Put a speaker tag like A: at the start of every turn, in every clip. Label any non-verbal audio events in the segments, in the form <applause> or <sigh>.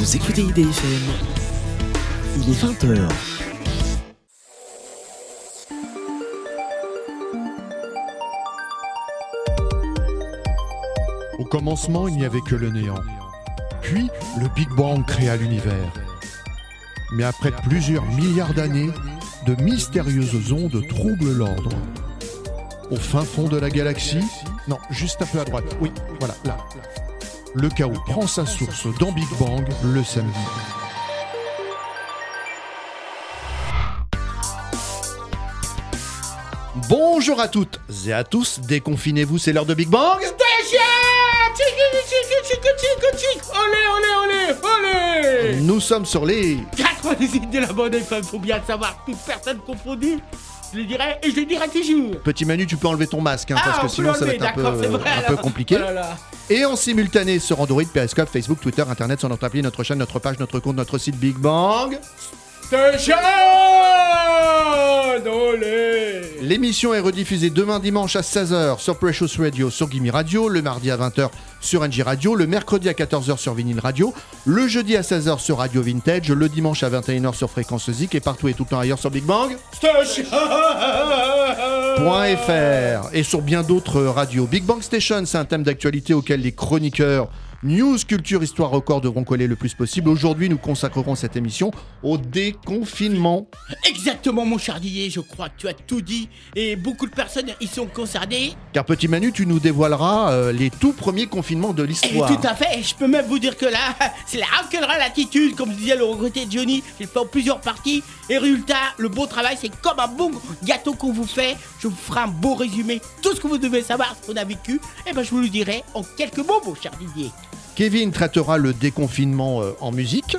A: Vous écoutez IDFM. Il est 20h.
B: Au commencement, il n'y avait que le néant. Puis, le Big Bang créa l'univers. Mais après plusieurs milliards d'années, de mystérieuses ondes troublent l'ordre. Au fin fond de la galaxie, non, juste un peu à droite, oui, voilà, là. Le chaos prend sa source dans Big Bang le samedi. Bonjour à toutes et à tous, déconfinez-vous, c'est l'heure de Big Bang
C: Olé, olé, olé, olé
B: Nous sommes sur les...
C: 98 de la bonne FM, faut bien le savoir, toute personne confondue. Je le dirai et je le dirai toujours.
B: Petit Manu, tu peux enlever ton masque, hein,
C: Ah,
B: parce que sinon ça va être un peu,
C: vrai,
B: un compliqué.
C: Oh là là.
B: Et en simultané sur Android, Periscope, Facebook, Twitter, Internet, sur notre appli, notre chaîne, notre page, notre compte, notre site Big Bang.
C: Station
B: L'émission est rediffusée demain dimanche à 16h sur Precious Radio, sur Gimme Radio, le mardi à 20h sur NG Radio, le mercredi à 14h sur Vinyl Radio, le jeudi à 16h sur Radio Vintage, le dimanche à 21h sur Fréquence Zik et partout et tout le temps ailleurs sur Big Bang.
C: Station
B: .fr et sur bien d'autres radios. Big Bang Station, c'est un thème d'actualité auquel les chroniqueurs News, Culture, Histoire, Record devront coller le plus possible. Aujourd'hui, nous consacrerons cette émission au déconfinement.
C: Exactement, mon cher Didier, je crois que tu as tout dit. Et beaucoup de personnes y sont concernées.
B: Car petit Manu, tu nous dévoileras euh, les tout premiers confinements de
C: Et
B: l'histoire.
C: tout à fait, je peux même vous dire que là, <laughs> c'est la rock'n'roll attitude, comme disait le regretté Johnny. Il fait en plusieurs parties. Et résultat, le beau travail, c'est comme un bon gâteau qu'on vous fait. Je vous ferai un beau résumé. Tout ce que vous devez savoir, ce qu'on a vécu, et ben je vous le dirai en quelques mots, mon cher Didier.
B: Kevin traitera le déconfinement euh, en musique.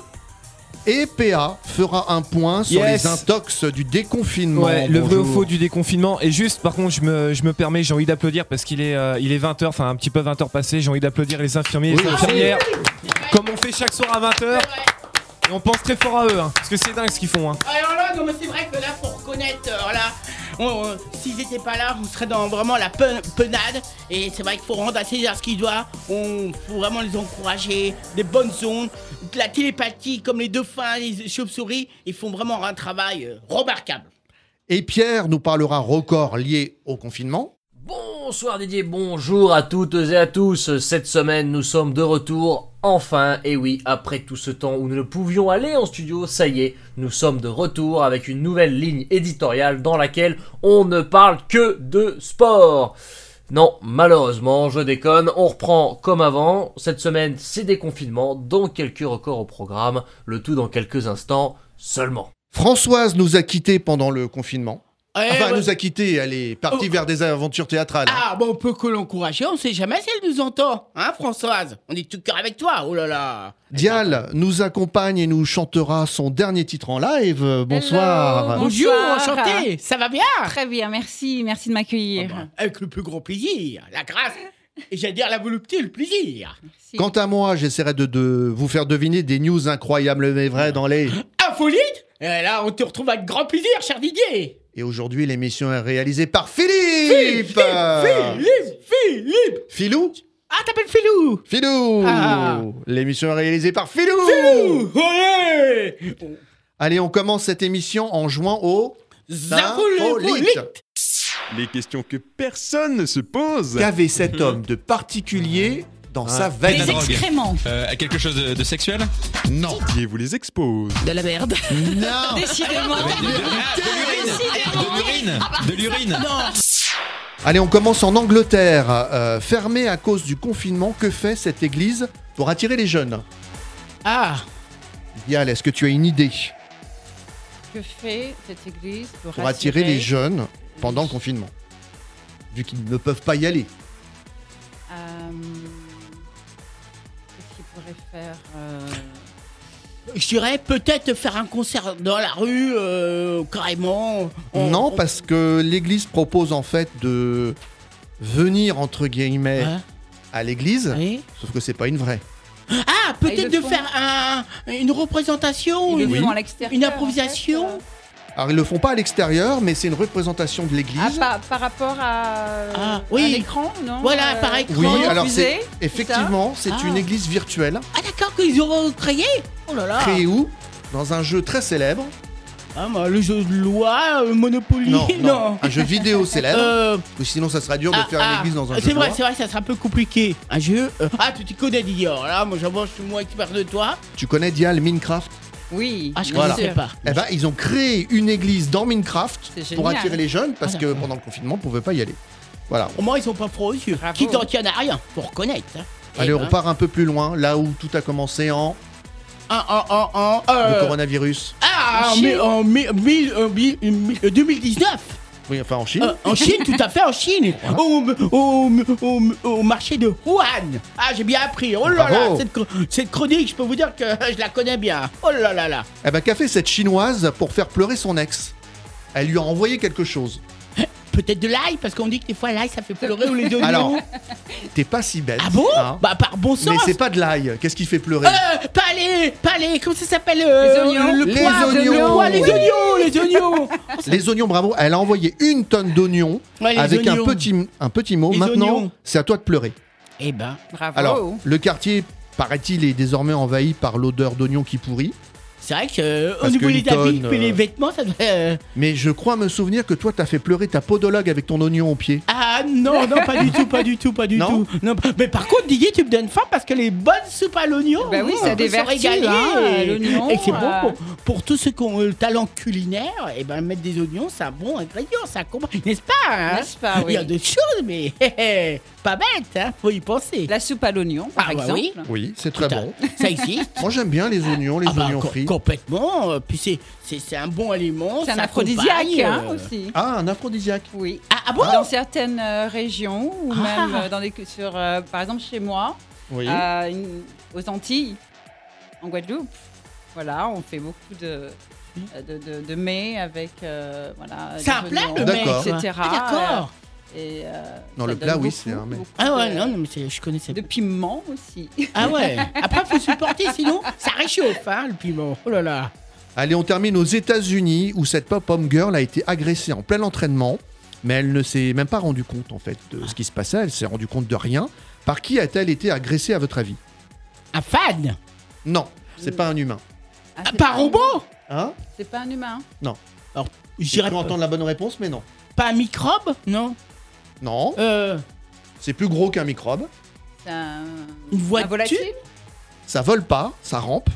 B: Et PA fera un point sur
D: Yes.
B: les intox du déconfinement.
D: Ouais, le vrai ou faux du déconfinement. Et juste, par contre, je me, je me permets, j'ai envie d'applaudir parce qu'il est, euh, il est 20h, enfin un petit peu 20h passé. J'ai envie d'applaudir les infirmiers et
B: Oui,
D: les infirmières, comme on fait chaque soir à 20h. Et on pense très fort à eux, hein, parce que c'est dingue ce qu'ils font. Hein.
C: Alors là, non mais c'est vrai que là, faut reconnaître, euh, euh, s'ils étaient pas là, on serait dans vraiment la pen- penade. Et c'est vrai qu'il faut rendre à ce qu'il doit. On faut vraiment les encourager, des bonnes ondes, de la télépathie, comme les dauphins, les chauves-souris, ils font vraiment un travail euh, remarquable.
B: Et Pierre nous parlera record lié au confinement.
E: Bonsoir Didier, bonjour à toutes et à tous. Cette semaine, nous sommes de retour, enfin, et oui, après tout ce temps où nous ne pouvions aller en studio, ça y est, nous sommes de retour avec une nouvelle ligne éditoriale dans laquelle on ne parle que de sport. Non, malheureusement, je déconne, on reprend comme avant. Cette semaine, c'est déconfinement, donc quelques records au programme, le tout dans quelques instants seulement.
B: Françoise nous a quittés pendant le confinement.
C: Eh,
B: Enfin, elle
C: ouais.
B: nous a quittés, elle est partie
C: Oh.
B: vers des aventures théâtrales.
C: Ah, bon, on peut que l'encourager, on sait jamais si elle nous entend. Hein, Françoise On est tout cœur avec toi, oh là là.
B: Dial nous accompagne et nous chantera son dernier titre en live. Bonsoir.
F: Hello.
C: Bonjour,
F: Bonsoir.
C: enchanté, ça va bien
F: Très bien, merci, merci de m'accueillir.
C: Ah bah, Avec le plus grand plaisir, la grâce, et j'allais dire la volupté et le plaisir.
F: Merci.
B: Quant à moi, j'essaierai de, de vous faire deviner des news incroyables mais vraies dans les...
C: Infolite? Et là, on te retrouve avec grand plaisir, cher Didier
B: Et aujourd'hui, l'émission est réalisée par Philippe.
C: Philippe Philippe
B: Philou
C: Ah, t'appelles Philou
B: Philou
C: Ah.
B: L'émission est réalisée par Philou
C: Philou Ouais.
B: Allez, on commence cette émission en jouant au...
C: Zafolite
G: Les questions que personne ne se pose.
B: Qu'avait cet homme de particulier dans sa
F: Des
B: valise
F: excréments.
H: Euh, quelque chose de, de sexuel?
B: Non.
G: Et vous les expose.
F: De la merde.
B: Non <laughs>
F: Décidément.
H: De l'urine De l'urine
B: Allez, on commence en Angleterre. Euh, fermée à cause du confinement, que fait cette église pour attirer les jeunes?
C: Ah
B: Dial, est-ce que tu as une idée?
F: Que fait cette église pour,
B: pour attirer les jeunes pendant le confinement Vu qu'ils ne peuvent pas y aller.
F: Faire euh,
C: Je dirais peut-être faire un concert dans la rue, euh, carrément. On-
B: non,
C: on-
B: parce que l'église propose en fait de venir entre guillemets à l'église,
C: Oui.
B: sauf que c'est pas une vraie.
C: Ah, peut-être de
F: font.
C: faire un, une représentation, une,
F: à
C: une
F: en
C: improvisation.
F: fait, euh.
B: Alors ils le font pas à l'extérieur, mais c'est une représentation de l'église.
F: Ah, par, par rapport à
C: Ah, oui.
F: un écran, non
C: Voilà,
F: Euh,
C: par écran.
B: oui, alors c'est effectivement, c'est
C: Ah.
B: une église virtuelle
C: Ah d'accord, qu'ils ont créé Oh là là
B: créée où? Dans un jeu très célèbre.
C: Ah, bah, le jeu de loi, euh, Monopoly
B: Non, <laughs> non, un jeu vidéo célèbre.
C: Euh,
B: Ou sinon, ça serait dur de
C: ah,
B: faire une
C: ah,
B: église dans un jeu
C: C'est vrai, c'est vrai, ça sera un peu compliqué. Un jeu. euh, ah, tu t'y connais, Didier. Là, moi, j'avoue, je suis moins expert de toi.
B: Tu connais Dial Minecraft?
F: Oui,
C: Ah, je
B: Voilà.
C: connaissais pas.
B: Eh ben, ils ont créé une église dans Minecraft
F: C'est
B: pour
F: génial.
B: attirer les jeunes parce
C: Ah,
B: que
C: d'accord.
B: pendant le confinement, on pouvait pas y aller. Voilà.
C: Au moins, ils sont pas froids aux yeux.
F: Bravo.
C: Qui t'en tiennent à rien, faut reconnaître. hein. Eh
B: Allez,
C: ben,
B: on part un peu plus loin, là où tout a commencé en
C: Un, un, un, un,
B: le
C: euh,
B: coronavirus.
C: Ah,
F: En
C: en,
F: Chine.
C: mi- en mi- mille- euh, mi- mi- euh, 2019
B: Enfin en Chine.
C: Euh, En Chine, tout à fait, en Chine. <laughs> Au, au, au, au marché de Wuhan. Ah, j'ai bien appris. Oh là là, cette, cette chronique, je peux vous dire que <laughs> je la connais bien. Oh là là là.
B: Eh ben, qu'a fait cette chinoise pour faire pleurer son ex? Elle lui a envoyé quelque chose.
C: Peut-être de l'ail, parce qu'on dit que des fois l'ail, ça fait pleurer ou les oignons
B: Alors, T'es pas si bête.
C: Ah bon
B: hein.
C: Bah, par bon sens
B: Mais c'est pas de l'ail. Qu'est-ce qui fait pleurer
C: Euh, pas les, pas les, comment ça s'appelle euh,
F: Les oignons.
C: Le, le
B: Les
C: poivre,
B: oignons.
C: le poivre, les
B: Oui.
C: oignons, les oignons <laughs>
B: Les oignons, bravo. Elle a envoyé une tonne d'oignons
C: Ouais,
B: avec
C: oignons.
B: un petit, un petit mot.
C: Les
B: Maintenant, c'est à toi de pleurer.
C: Eh ben,
F: Bravo.
B: Alors, le quartier, paraît-il, est désormais envahi par l'odeur d'oignons qui pourrit.
C: C'est vrai que euh, au
B: Parce
C: niveau
B: que
C: des
B: une tonne,
C: habits et les
B: euh,
C: vêtements, ça devrait... euh,
B: Mais je crois me souvenir que toi, t'as fait pleurer ta podologue avec ton oignon au pied.
C: Ah non, non, pas du tout, pas du tout, pas du
B: Non
C: tout. Non, mais par contre, Didier, tu me donnes faim parce que les bonnes soupes à l'oignon,
F: Bah oui, ça a des
C: peut se
F: vertus,
C: régaler.
F: hein,
C: et-
F: l'oignon,
C: Et c'est bon
F: euh.
C: pour, pour tous ceux qui ont le talent culinaire, et ben mettre des oignons, c'est un bon ingrédient, ça combat, n'est-ce pas hein?
F: N'est-ce pas,
C: Il y a des choses, mais <laughs> pas bête, hein, faut y penser.
F: La soupe à l'oignon, par
C: Ah, bah
F: exemple.
C: oui.
B: Oui, c'est très bon.
C: Ça existe. <laughs>
B: Moi, j'aime bien les oignons, les
C: Ah bah,
B: oignons frits.
C: Complètement. euh, Puis c'est c'est c'est un bon aliment.
F: C'est un aphrodisiaque hein,
C: euh,
F: aussi.
B: Ah, un aphrodisiaque.
F: Oui.
C: Ah, ah bon?
F: Dans certaines euh, régions, ou
C: Ah.
F: même euh, dans des, sur, euh, par exemple chez moi,
B: Oui.
F: à une- aux Antilles, en Guadeloupe. Voilà, on fait beaucoup de, euh, de, de, de mets avec. euh, voilà,
C: C'est un plat, le
B: mets,
F: etc.
C: Ah, d'accord.
F: Et, euh,
B: Non, le plat, oui, c'est un
C: Ah ouais, non, non, mais c'est- je connaissais
F: De piment aussi.
C: Ah ouais. Après, faut supporter, sinon ça réchauffe, hein, le piment. Oh là là.
B: Allez, on termine aux États-Unis où cette pop-home girl a été agressée en plein entraînement, mais elle ne s'est même pas rendue compte en fait de ce qui se passait. Elle s'est rendue compte de rien. Par qui a-t-elle été agressée à votre avis?
C: Un fan?
B: Non, c'est pas un humain.
F: Ah,
C: Ah, un robot?
B: Hein?
F: C'est pas un humain.
C: Dirais
B: cru
C: pas,
B: entendre la bonne réponse, mais non.
C: pas un microbe? Non.
B: Non,
C: Euh,
B: c'est plus gros qu'un microbe.
F: C'est un,
C: Une
F: un
C: voiture
F: volatile?
B: Ça vole pas, ça rampe.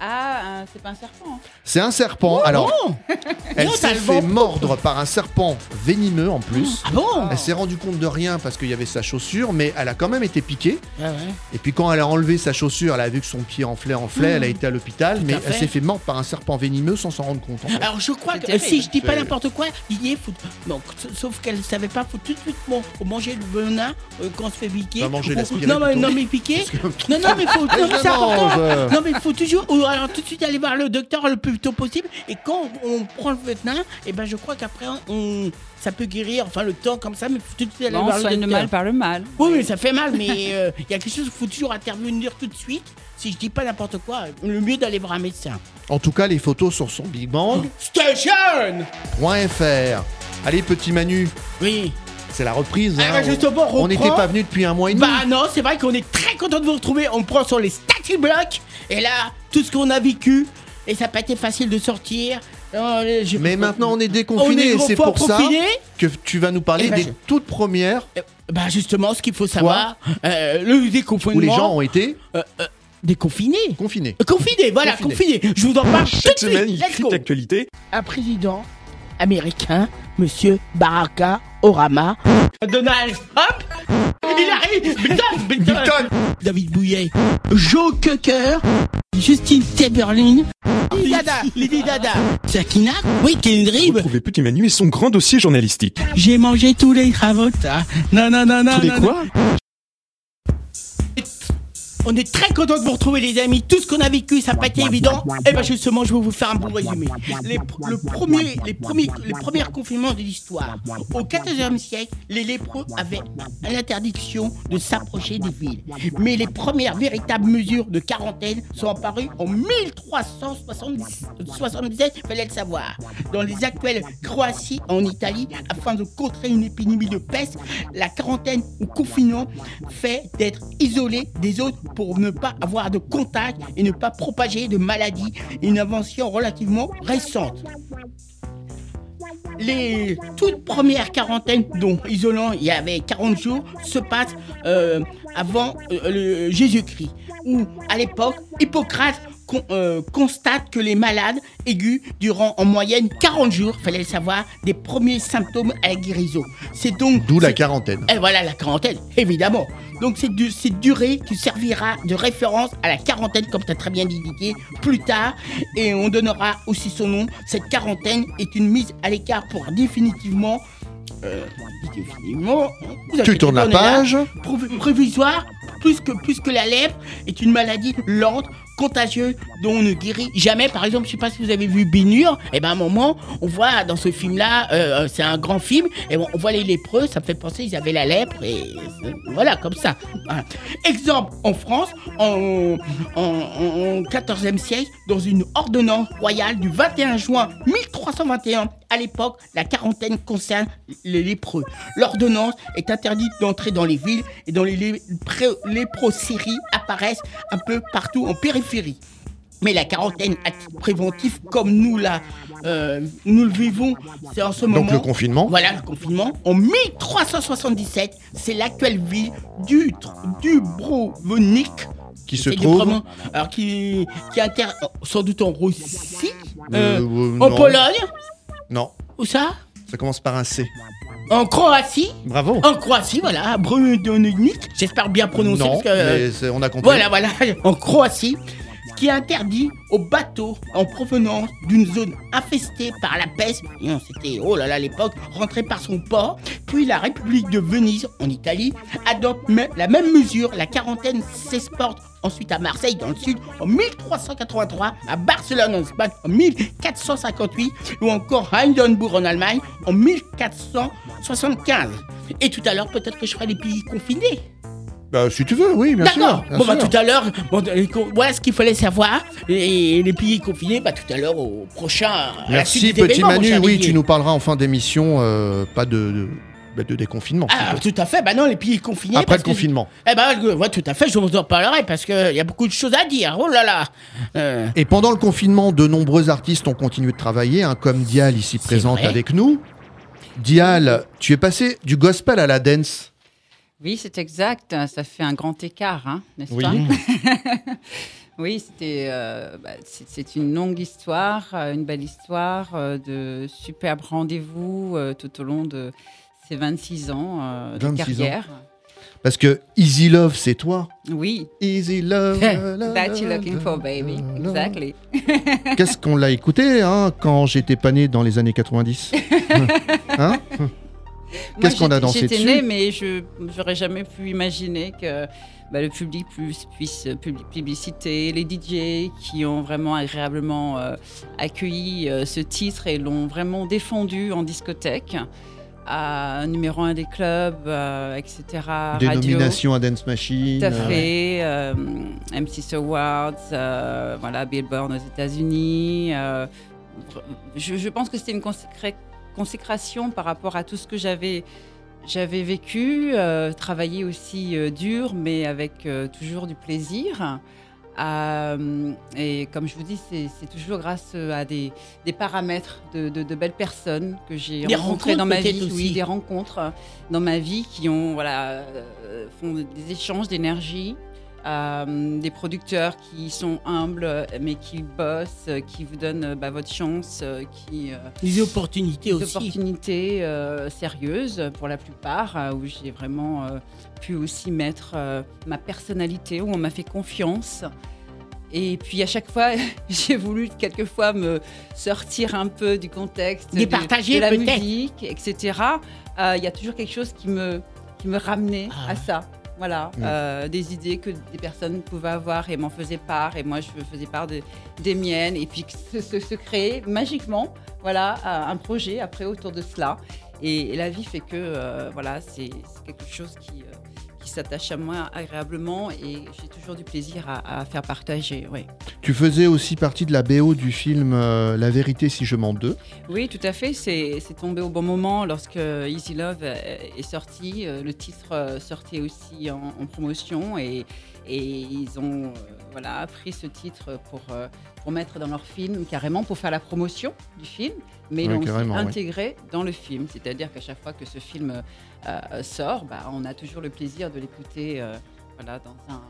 F: Ah, un- c'est pas un serpent.
B: C'est un serpent. Alors,
C: Oh <laughs>
B: elle
C: non,
B: s'est fait mordre par un serpent venimeux en plus.
C: Ah bon
B: Elle s'est rendue compte de rien parce qu'il y avait sa chaussure, mais elle a quand même été piquée.
C: Ah ouais.
B: Et puis quand elle a enlevé sa chaussure, elle a vu que son pied enflait, enflait, elle a été à l'hôpital, mais
C: à
B: elle s'est fait mordre par un serpent venimeux sans s'en rendre compte. en fait.
C: Alors je crois que euh, si je dis pas n'importe quoi, Didier, faut... donc, sauf qu'elle savait pas, faut tout de suite bon, manger le venin euh, quand on se fait piquer.
B: Faut manger
C: Faut- Non mais non mais piquer.
B: Que-
C: Non non mais faut <laughs> non, mais
B: mange.
C: Non mais il faut toujours alors tout de suite aller voir le docteur le plus tôt possible et quand on prend le venin, et ben je crois qu'après on ça peut guérir enfin le temps comme ça mais faut tout de suite aller
F: Non,
C: voir
F: on
C: le
F: soigne le
C: docteur.
F: mal par le mal.
C: Oui, mais ça fait mal, mais euh, il y a quelque chose qu'il faut toujours intervenir tout de suite. Si je dis pas n'importe quoi, le mieux d'aller voir un médecin.
B: En tout cas, les photos sur son Big Bang.
C: Station
B: .fr. Allez, petit Manu,
C: Oui.
B: C'est la reprise.
C: Ah,
B: hein.
C: justement, on
B: n'était pas venu depuis un mois et demi.
C: Bah non, c'est vrai qu'on est très content de vous retrouver. On prend sur les starting blocks. Et là, tout ce qu'on a vécu. Et ça n'a pas été facile de sortir. Non, je-
B: mais maintenant, on est
C: on est
B: déconfiné et c'est pour ça que tu vas nous parler
C: Eh ben,
B: des
C: je-
B: toutes premières
C: Bah justement, ce qu'il faut savoir, euh, le déconfinement.
B: où les gens ont été
C: déconfinés.
B: confinés.
C: Euh, Confinés, voilà,
B: Confinés.
C: confinés. Je vous en parle tout
G: Chaque
C: de suite.
G: semaine, il
C: Let's
G: crie
C: go.
G: l'actualité.
C: un président américain, Monsieur Baraka Orama. Donald Trump? Il arrive! Milton, Milton, David Bouillet. Joe Cocker Justine Teberlin Lady Dada Lady Dada Sakina Oui, Kendrick.
G: Retrouvez Petit Manu et son grand dossier journalistique.
C: J'ai mangé tous les ça. Non, non, non, non.
G: Tous les
C: non,
G: quoi?
C: On est très content de vous retrouver les amis. Tout ce qu'on a vécu, ça n'a pas été évident. Et ben justement, je vais vous faire un bon résumé. Le premier, les, premiers, les confinements de l'histoire. Au XIVe siècle, les lépreux avaient l'interdiction de s'approcher des villes. Mais les premières véritables mesures de quarantaine sont apparues en 1377, fallait le savoir. Dans les actuelles Croatie, en Italie, afin de contrer une épidémie de peste, la quarantaine ou confinement fait d'être isolé des autres pour ne pas avoir de contact et ne pas propager de maladies, une invention relativement récente. Les toutes premières quarantaines, dont isolant il y avait 40 jours, se passent euh, avant euh, Jésus-Christ, où à l'époque, Hippocrate con- euh, constate que les malades aigus durant en moyenne 40 jours, fallait le savoir, des premiers symptômes à la guérison. C'est donc
B: D'où la quarantaine.
C: et voilà la quarantaine, évidemment. Donc c'est du- cette durée qui servira de référence à la quarantaine, comme tu as très bien indiqué, plus tard. Et on donnera aussi son nom. Cette quarantaine est une mise à l'écart pour définitivement... euh, définitivement vous
B: Tu tournes la
C: là.
B: page.
C: Provi- Provisoire, plus que, plus que la lèpre, est une maladie lente, contagieuse, dont on ne guérit jamais. Par exemple, je sais pas si vous avez vu Bénure, et ben à un moment, on voit dans ce film-là, euh, c'est un grand film, et on, voit les lépreux, ça me fait penser ils avaient la lèpre, et voilà, comme ça. Exemple, en France, en, en, en- en 14e siècle, dans une ordonnance royale du 21 juin 1321, à l'époque, la quarantaine concerne les lépreux. L'ordonnance est interdite d'entrer dans les villes et dans les lé- pré- léproséries apparaissent un peu partout en périphérie. Mais la quarantaine à titre préventif, comme nous, là, euh, nous le vivons, c'est en ce moment.
B: Donc le confinement.
C: Voilà le confinement. En 1377, c'est l'actuelle ville du Dubrovnik.
B: Qui se trouve.
C: Alors qui, qui inter... sans doute en Russie,
B: Euh,
C: euh,
B: euh,
C: en. Pologne,
B: Non,
C: où ça?
B: Ça commence par un C.
C: En Croatie,
B: Bravo.
C: en Croatie, voilà, à j'espère bien prononcer
B: non,
C: parce que
B: mais c'est- on a compris.
C: voilà, voilà, en Croatie, ce qui est interdit aux bateaux en provenance d'une zone infestée par la peste, c'était, oh là là, à l'époque, rentré par son port, puis la République de Venise, en Italie, adopte la même mesure, la quarantaine s'exporte ensuite à Marseille, dans le sud, en 1383, à Barcelone, en Espagne, en 1458, ou encore à Hindenburg, en Allemagne, en 1475. Et tout à l'heure, peut-être que je ferai les pays confinés.
B: Bah, si tu veux, oui, bien sûr.
C: D'accord. Bon, bah, tout à l'heure, bon, voilà ce qu'il fallait savoir. Et, les pays confinés, bah, tout à l'heure, au prochain. à la
B: Merci,
C: suite
B: petit Manu. Oui, tu nous parleras en fin d'émission, euh, pas de, de, de déconfinement.
C: Ah,
B: plutôt.
C: tout à fait. Bah non, les pays confinés.
B: Après
C: parce
B: le
C: que-
B: confinement.
C: Eh ben, ouais, tout à fait. Je vous en parlerai parce qu'il y a beaucoup de choses à dire. Oh là là. Euh,
B: Et pendant le confinement, de nombreux artistes ont continué de travailler, hein, comme Dial ici présente
C: vrai.
B: avec nous. Dial, tu es passé du gospel à la dance.
F: Oui, c'est exact. Ça fait un grand écart, hein, n'est-ce
B: Oui.
F: pas <laughs> Oui, c'était, euh, bah, c'est une longue histoire, euh, une belle histoire euh, de superbes rendez-vous euh, tout au long de ces 26 ans euh, de
B: 26 ans.
F: carrière.
B: Parce que Easy Love, c'est toi.
F: Oui,
B: Easy Love. <laughs>
F: that you're looking for, baby. Exactly. <laughs>
B: Qu'est-ce qu'on l'a écouté hein, quand j'étais pas né dans les années 90 <laughs> Hein Qu'est-ce qu'on a dansé
F: J'étais née, mais je j'aurais jamais pu imaginer que bah, le public puisse, puisse publi- publiciter les DJ qui ont vraiment agréablement euh, accueilli euh, ce titre et l'ont vraiment défendu en discothèque, à numéro un des clubs, euh, etc.
B: Des
F: radio.
B: nominations à Dance Machine.
F: Tout à
B: euh,
F: fait. euh, M6 Awards, euh, voilà, Billboard aux États-Unis. euh, je, je pense que c'était une consécra- consécration par rapport à tout ce que j'avais j'avais vécu, travaillé aussi dur, mais avec toujours du plaisir. Euh, et comme je vous dis, c'est toujours grâce euh, à des, des paramètres de, de- de belles personnes que j'ai rencontrées dans ma vie. Oui,
C: aussi.
F: des rencontres euh, dans ma vie qui ont voilà font des échanges d'énergie. Euh, des producteurs qui sont humbles mais qui bossent, euh, qui vous donnent euh, bah, votre chance, euh, qui euh,
C: des opportunités
F: des
C: aussi.
F: opportunités euh, sérieuses pour la plupart, où j'ai vraiment pu aussi mettre ma personnalité, où on m'a fait confiance. Et puis à chaque fois, <laughs> j'ai voulu quelquefois me sortir un peu du contexte, du- de la musique, etc. Il y a toujours quelque chose qui me, qui me ramenait
C: Ah
F: à ça. Voilà, euh, des idées que des personnes pouvaient avoir et m'en faisaient part, et moi je faisais part de- des miennes, et puis se, se- se créer magiquement, voilà, un projet après autour de cela. Et, et la vie fait que, euh, voilà, c'est c'est quelque chose qui, euh, qui s'attache à moi agréablement, et j'ai toujours du plaisir à, à faire partager, oui.
B: Tu faisais aussi partie de la BO du film euh, La vérité si je mens 2.
F: Oui, tout à fait. C'est c'est tombé au bon moment lorsque Easy Love euh, est sorti. Euh, Le titre sortait aussi en, en promotion et, et ils ont voilà, pris ce titre pour, euh, pour mettre dans leur film, carrément pour faire la promotion du film, mais ils
B: Oui,
F: l'ont
B: oui.
F: intégré dans le film. C'est-à-dire qu'à chaque fois que ce film euh, sort, bah, on a toujours le plaisir de l'écouter euh, voilà, dans, un,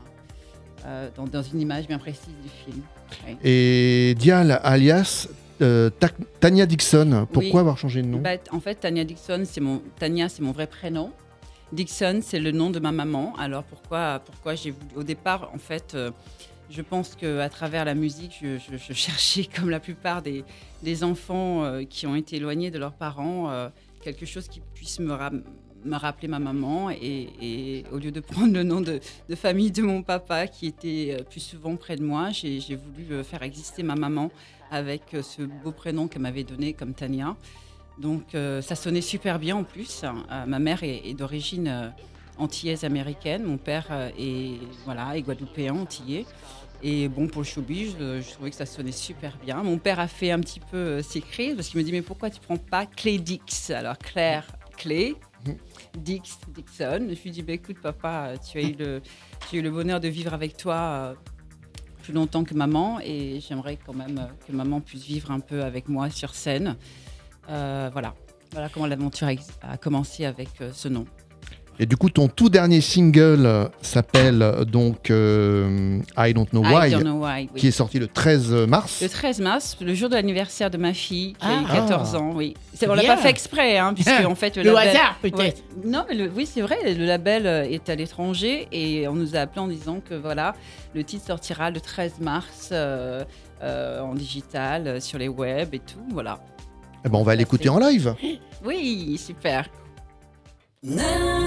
F: euh, dans, dans une image bien précise du film. Oui.
B: Et Dial, alias euh, Ta- Tania Dixon. Pourquoi
F: Oui.
B: avoir changé de nom?
F: Bah, en fait, Tania Dixon, c'est mon Tania, c'est mon vrai prénom. Dixon, c'est le nom de ma maman. Alors pourquoi, pourquoi j'ai voulu Au départ, en fait, euh, je pense que à travers la musique, je, <laughs> cherchais, comme la plupart des, enfants euh, qui ont été éloignés de leurs parents, euh, quelque chose qui puisse me, rappeler ma maman. Et, au lieu de prendre le nom de, famille de mon papa, qui était euh, plus souvent près de moi, j'ai voulu faire exister ma maman avec ce beau prénom qu'elle m'avait donné comme Tania. Donc ça sonnait super bien en plus. Euh, ma mère est, d'origine antillaise américaine, mon père euh, est voilà est guadeloupéen antillais. Et bon pour le showbiz, euh, je trouvais que ça sonnait super bien. Mon père a fait un petit peu euh, ses crises parce qu'il me dit mais pourquoi tu prends pas Clé Dix? Alors Claire Clé, Dix Dixon. Je lui dit bah, écoute papa, tu as eu le tu as eu le bonheur de vivre avec toi. plus longtemps que maman et j'aimerais quand même que maman puisse vivre un peu avec moi sur scène. Voilà. Voilà comment l'aventure a, commencé avec ce nom.
B: Et du coup, ton tout dernier single euh, s'appelle euh, donc euh, I Don't Know Why,
F: I don't know why. oui.
B: qui est sorti le 13 mars.
F: Le 13 mars, le jour de l'anniversaire de ma fille, qui a eu
C: Ah.
F: 14 ans, oui. C'est- On l'a
C: Bien.
F: pas fait exprès, hein, puisque en fait le,
C: Le
F: label-
C: hasard, peut-être.
F: Ouais. Non, mais le- oui, c'est vrai. Le label est à l'étranger et on nous a appelé en disant que voilà, le titre sortira le 13 mars euh, euh, en digital, sur les web et tout. Voilà.
B: Eh ben, on va l'écouter en live.
F: Oui, super.
I: I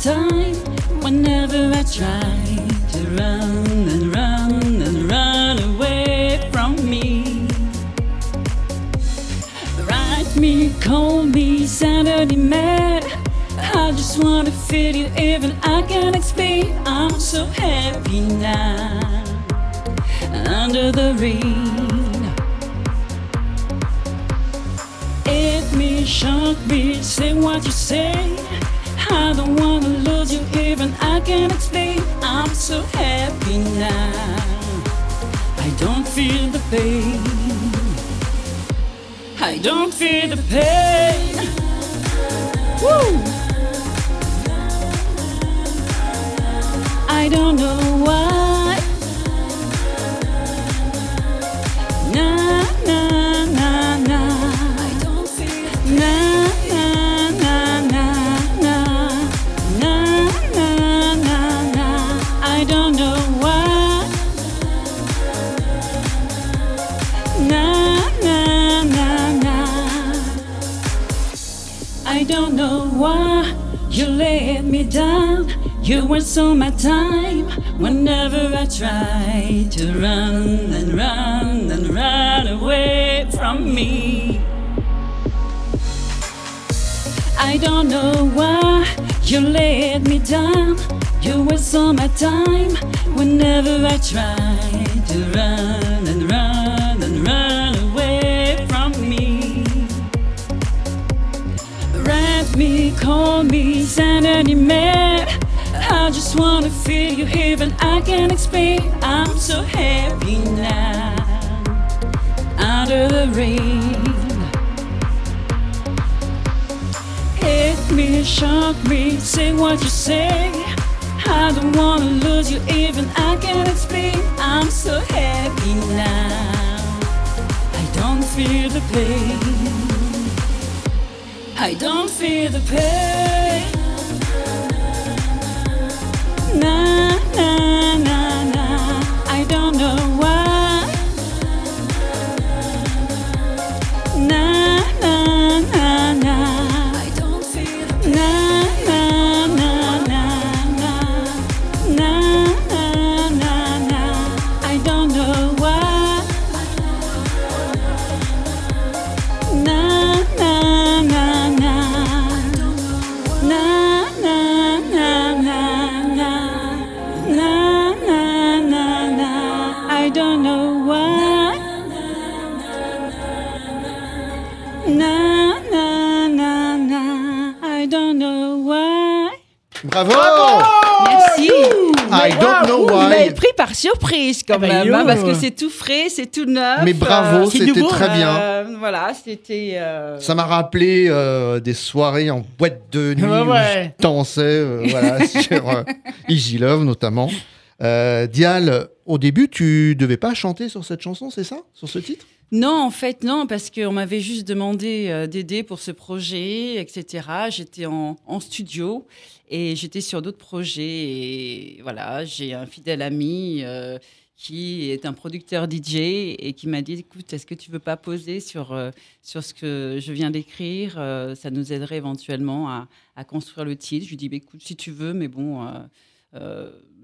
I: time. Whenever I try to run and run and run away from me. Write me, call me, Saturday mad. I just wanna feel you, even I can't explain. I'm so happy now, under the rain. Hit me, shock me, say what you say. Even I can't explain. I'm so happy now. I don't feel the pain. I don't feel the pain. Woo! I don't know why. Me down. You waste all my time whenever I try to run and run and run away from me. I don't know why you let me down. You waste all my time whenever I try to run Me, call me, send an email. I just wanna feel you even I can't explain. I'm so happy now, under the rain. Hit me, shock me. Say what you say. I don't wanna lose you, even I can't explain. I'm so happy now. I don't feel the pain. I don't feel the pain. Na na
F: par surprise quand
C: Ah bah,
F: même,
C: yo.
F: hein, parce que c'est tout frais, c'est tout neuf.
B: Mais bravo,
F: euh,
B: c'était très bien.
F: euh, voilà, c'était. euh,
B: Ça m'a rappelé euh, des soirées en boîte de nuit
C: Ouais,
B: où je dansais euh, voilà, <laughs> sur euh, Easy Love notamment. Euh, Dial, au début, tu devais pas chanter sur cette chanson, c'est ça? Sur ce titre?
F: Non, en fait, non, parce qu'on m'avait juste demandé euh, d'aider pour ce projet, etc. J'étais en, studio et j'étais sur d'autres projets. Et voilà, j'ai un fidèle ami euh, qui est un producteur DJ et qui m'a dit écoute, est-ce que tu veux pas poser sur, euh, sur ce que je viens d'écrire Ça nous aiderait éventuellement à, à construire le titre. Je lui dis bah, écoute, si tu veux, mais bon.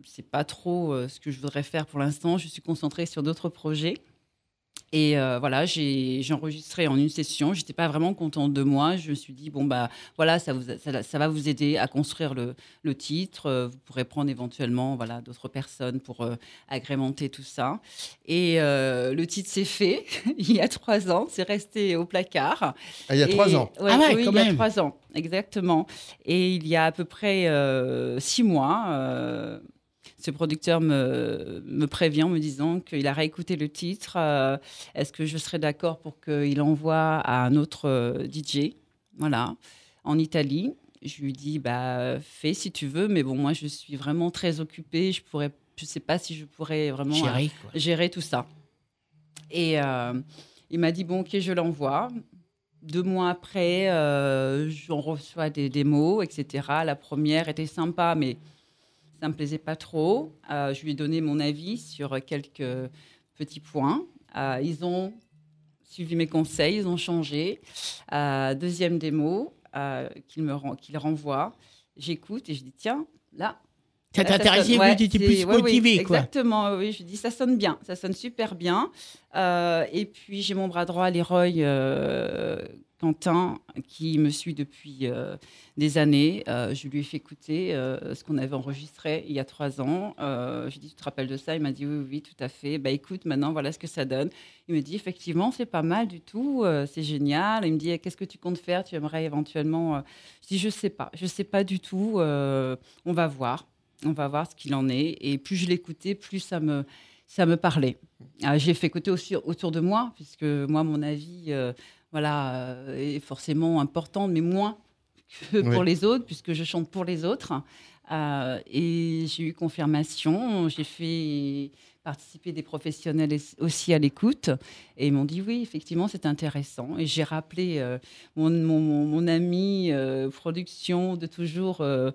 F: c'est pas trop ce que je voudrais faire pour l'instant. Je suis concentrée sur d'autres projets. Et euh, voilà, j'ai enregistré en une session. J'étais pas vraiment contente de moi. Je me suis dit bon bah voilà, ça, vous, ça, ça va vous aider à construire le, le titre. Euh, Vous pourrez prendre éventuellement voilà d'autres personnes pour euh, agrémenter tout ça. Et euh, le titre s'est fait <laughs> il y a trois ans. C'est resté au placard.
B: Ah, Il y a
F: Et-
B: trois ans.
F: ouais,
C: Ah ouais,
F: oui,
C: quand
F: il y a trois ans, exactement. Et il y a à peu près euh, six mois, euh, ce producteur me, me prévient en me disant qu'il a réécouté le titre. euh, Est-ce que je serais d'accord pour qu'il envoie à un autre euh, DJ Voilà, en Italie. Je lui dis, bah, fais si tu veux, mais bon, moi, je suis vraiment très occupée. Je pourrais, je sais pas si je pourrais vraiment euh, gérer tout ça. Et euh, il m'a dit bon ok je l'envoie. Deux mois après, j'en reçois des démos, etc. La première était sympa, mais ça me plaisait pas trop. Euh, je lui ai donné mon avis sur quelques petits points. Euh, ils ont suivi mes conseils, ils ont changé. Euh, deuxième démo euh, qu'il me ren- qu'il renvoie. J'écoute et je dis tiens là
C: Ça
F: Là,
C: t'intéressait,
F: ouais,
C: tu étais plus
F: ouais, oui,
C: motivé, quoi.
F: Exactement, oui. Je dis, ça sonne bien, ça sonne super bien. Euh, et puis, j'ai mon bras droit, Leroy euh, Quentin, qui me suit depuis euh, des années. Euh, je lui ai fait écouter euh, ce qu'on avait enregistré il y a trois ans. Euh, je lui ai dit, tu te rappelles de ça? Il m'a dit, oui, oui, tout à fait. Bah, écoute, maintenant, voilà ce que ça donne. Il me dit, effectivement, c'est pas mal du tout, euh, c'est génial. Il me dit, qu'est-ce que tu comptes faire? Tu aimerais éventuellement... euh, Je dis, je sais pas, je sais pas du tout. euh, on va voir. On va voir ce qu'il en est. Et plus je l'écoutais, plus ça me, ça me parlait. Euh, J'ai fait écouter aussi autour de moi, puisque moi, mon avis euh, voilà, euh, est forcément important, mais moins que
B: Oui.
F: pour les autres, puisque je chante pour les autres. Euh, et j'ai eu confirmation. J'ai fait participer des professionnels es- aussi à l'écoute. Et ils m'ont dit oui, effectivement, c'est intéressant. Et j'ai rappelé euh, mon, mon, mon- mon ami euh, production de toujours, euh,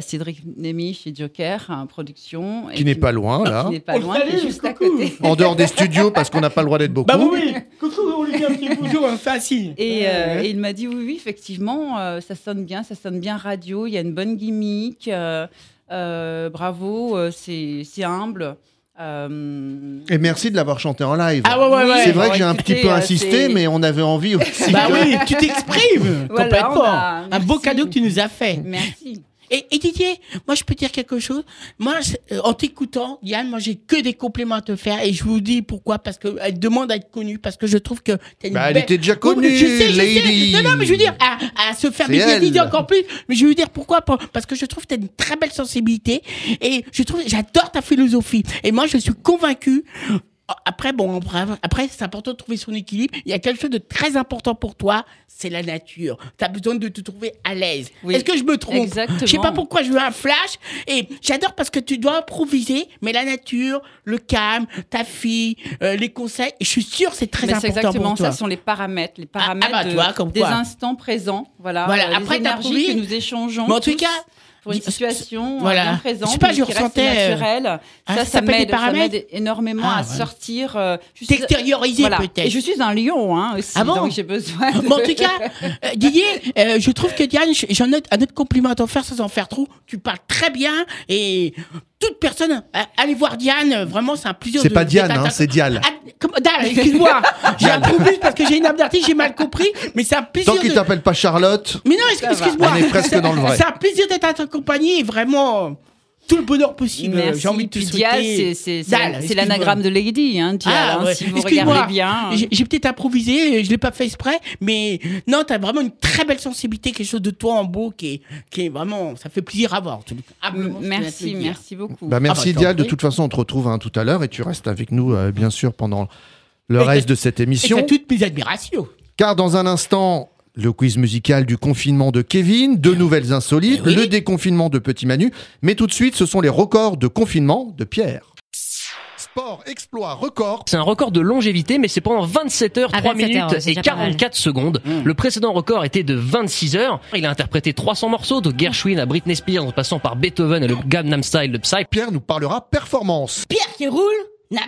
F: Cédric Nemi chez Joker, hein, production.
B: Qui n'est pas loin,
F: qui
B: là.
F: n'est pas
C: On le
F: loin, qui est
C: salue,
F: juste à côté.
B: En dehors des studios, parce qu'on n'a pas le droit d'être beaucoup.
C: Bah oui, oui. Coucou, on lui dit un petit bonjour, enfin si.
F: Et, euh, et il m'a dit oui, oui, effectivement, euh, ça sonne bien, ça sonne bien radio, il y a une bonne gimmick, euh, euh, bravo, euh, c'est c'est humble. Euh,
B: Et merci de l'avoir chanté en live.
C: Ah ouais, ouais, ouais.
B: c'est vrai que j'ai un petit peu
F: euh,
B: insisté, mais on avait envie aussi.
C: Bah oui, <laughs> tu t'exprimes <laughs>
F: Voilà,
C: complètement.
F: a-
C: Un beau cadeau que tu nous as fait.
F: Merci.
C: Et, et Didier, moi je peux dire quelque chose. Moi, euh, en t'écoutant, Yann, moi j'ai que des compliments à te faire et je vous dis pourquoi parce que elle demande à être connue parce que je trouve que t'as une
B: Bah, elle
C: belle-
B: était déjà connue,
C: je sais, je
B: lady.
C: sais. Non, non, mais je veux dire à, à se faire
B: elle.
C: Didier encore plus. Mais je veux dire pourquoi Pour- Parce que je trouve que t'as une très belle sensibilité et je trouve, j'adore ta philosophie. Et moi, je suis convaincu après, bon, après, c'est important de trouver son équilibre. Il y a quelque chose de très important pour toi, c'est la nature. Tu as besoin de te trouver à l'aise.
F: Oui,
C: Est-ce que je me trompe?
F: Exactement.
C: Je sais pas pourquoi je veux un flash. Et j'adore parce que tu dois improviser, mais la nature, le calme, ta fille, euh, les conseils, je suis sûre c'est très
F: Mais
C: important
F: exactement
C: pour toi.
F: ça, sont les paramètres, les
C: Ah,
F: paramètres
C: ah bah,
F: de-
C: vois, comme
F: des instants présents, voilà,
C: Voilà,
F: euh,
C: après,
F: les énergies que nous échangeons
C: Mais en tout cas,
F: pour une situation
C: voilà.
F: euh, bien présente,
C: Je sais pas, je ressentais, euh,
F: naturelle.
C: ah,
F: ça,
C: ça
F: ça m'aide, ça
C: paramètres
F: m'aide énormément
C: Ah,
F: à
C: ouais.
F: sortir. euh,
C: T'extérioriser
F: voilà.
C: peut-être.
F: Et je suis un lion hein, aussi,
C: Ah bon
F: donc j'ai besoin. De...
C: Mais en tout cas, euh, Didier, euh, je trouve que Diane, j- j'en ai un autre compliment à t'en faire sans en faire trop. Tu parles très bien et toute personne, euh, allez voir Diane, euh, vraiment, c'est un plaisir.
B: C'est pas Diane,
C: d'être
B: hein, c'est Dial.
C: Ah, Diane, excuse-moi. <laughs> j'ai un problème parce que j'ai une âme d'artiste, j'ai mal compris, mais c'est un plaisir.
B: Tant qu'il
C: de-
B: t'appelle pas Charlotte,
C: Mais non, excuse-moi.
B: On est presque
C: C'est-
B: dans le vrai.
C: C'est un plaisir d'être à ta compagnie et vraiment tout le bonheur possible.
F: Merci.
C: J'ai envie de te souhaiter.
F: C'est- l'anagramme de Lady, hein, Dial,
C: Ah,
F: hein,
C: ouais.
F: si vous
C: Excuse-moi.
F: regardez bien.
C: J'ai peut-être improvisé, je l'ai pas fait exprès, mais non, tu as vraiment une très belle sensibilité, quelque chose de toi en beau qui est, qui est vraiment, ça fait plaisir à voir. te
F: Merci, merci beaucoup.
B: bah merci
C: Ah bah,
B: Dial. De toute façon, on te retrouve hein, tout à l'heure et tu restes avec nous, euh, bien sûr, pendant le
C: Et
B: reste de cette
C: Et
B: émission.
C: t'as toutes mes admirations.
B: Car dans un instant, le quiz musical du confinement de Kevin, deux nouvelles insolites,
C: Eh oui.
B: le déconfinement de Petit Manu. Mais tout de suite, ce sont les records de confinement de Pierre. Sport, exploit, record.
J: C'est un record de longévité, mais c'est pendant 27 heures,
K: Ah,
J: 3
K: 27
J: minutes
K: heures,
J: et
K: déjà pas mal.
J: 44 secondes. Le précédent record était de 26 heures. Il a interprété 300 morceaux, de Gershwin à Britney Spears, en passant par Beethoven et le Gangnam Style de Psy.
B: Pierre nous parlera performance.
C: Pierre qui roule, Nabas,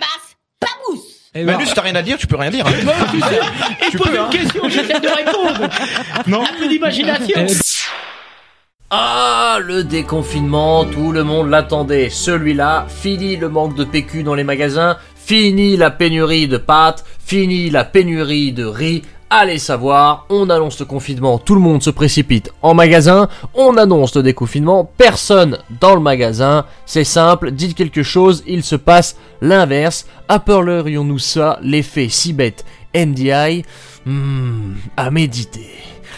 C: pas mousse.
H: Manu, si t'as rien à dire, tu peux rien dire. hein. <laughs>
C: Il pose une question, j'essaie de répondre. <laughs>
H: Non.
C: Un peu d'imagination.
E: Ah, le déconfinement, tout le monde l'attendait. Celui-là, fini le manque de PQ dans les magasins, fini la pénurie de pâtes, fini la pénurie de riz. Allez savoir, on annonce le confinement, tout le monde se précipite en magasin, on annonce le déconfinement, personne dans le magasin, c'est simple, dites quelque chose, il se passe l'inverse. Appellerions-nous ça l'effet si bête NDI Hmm, à méditer.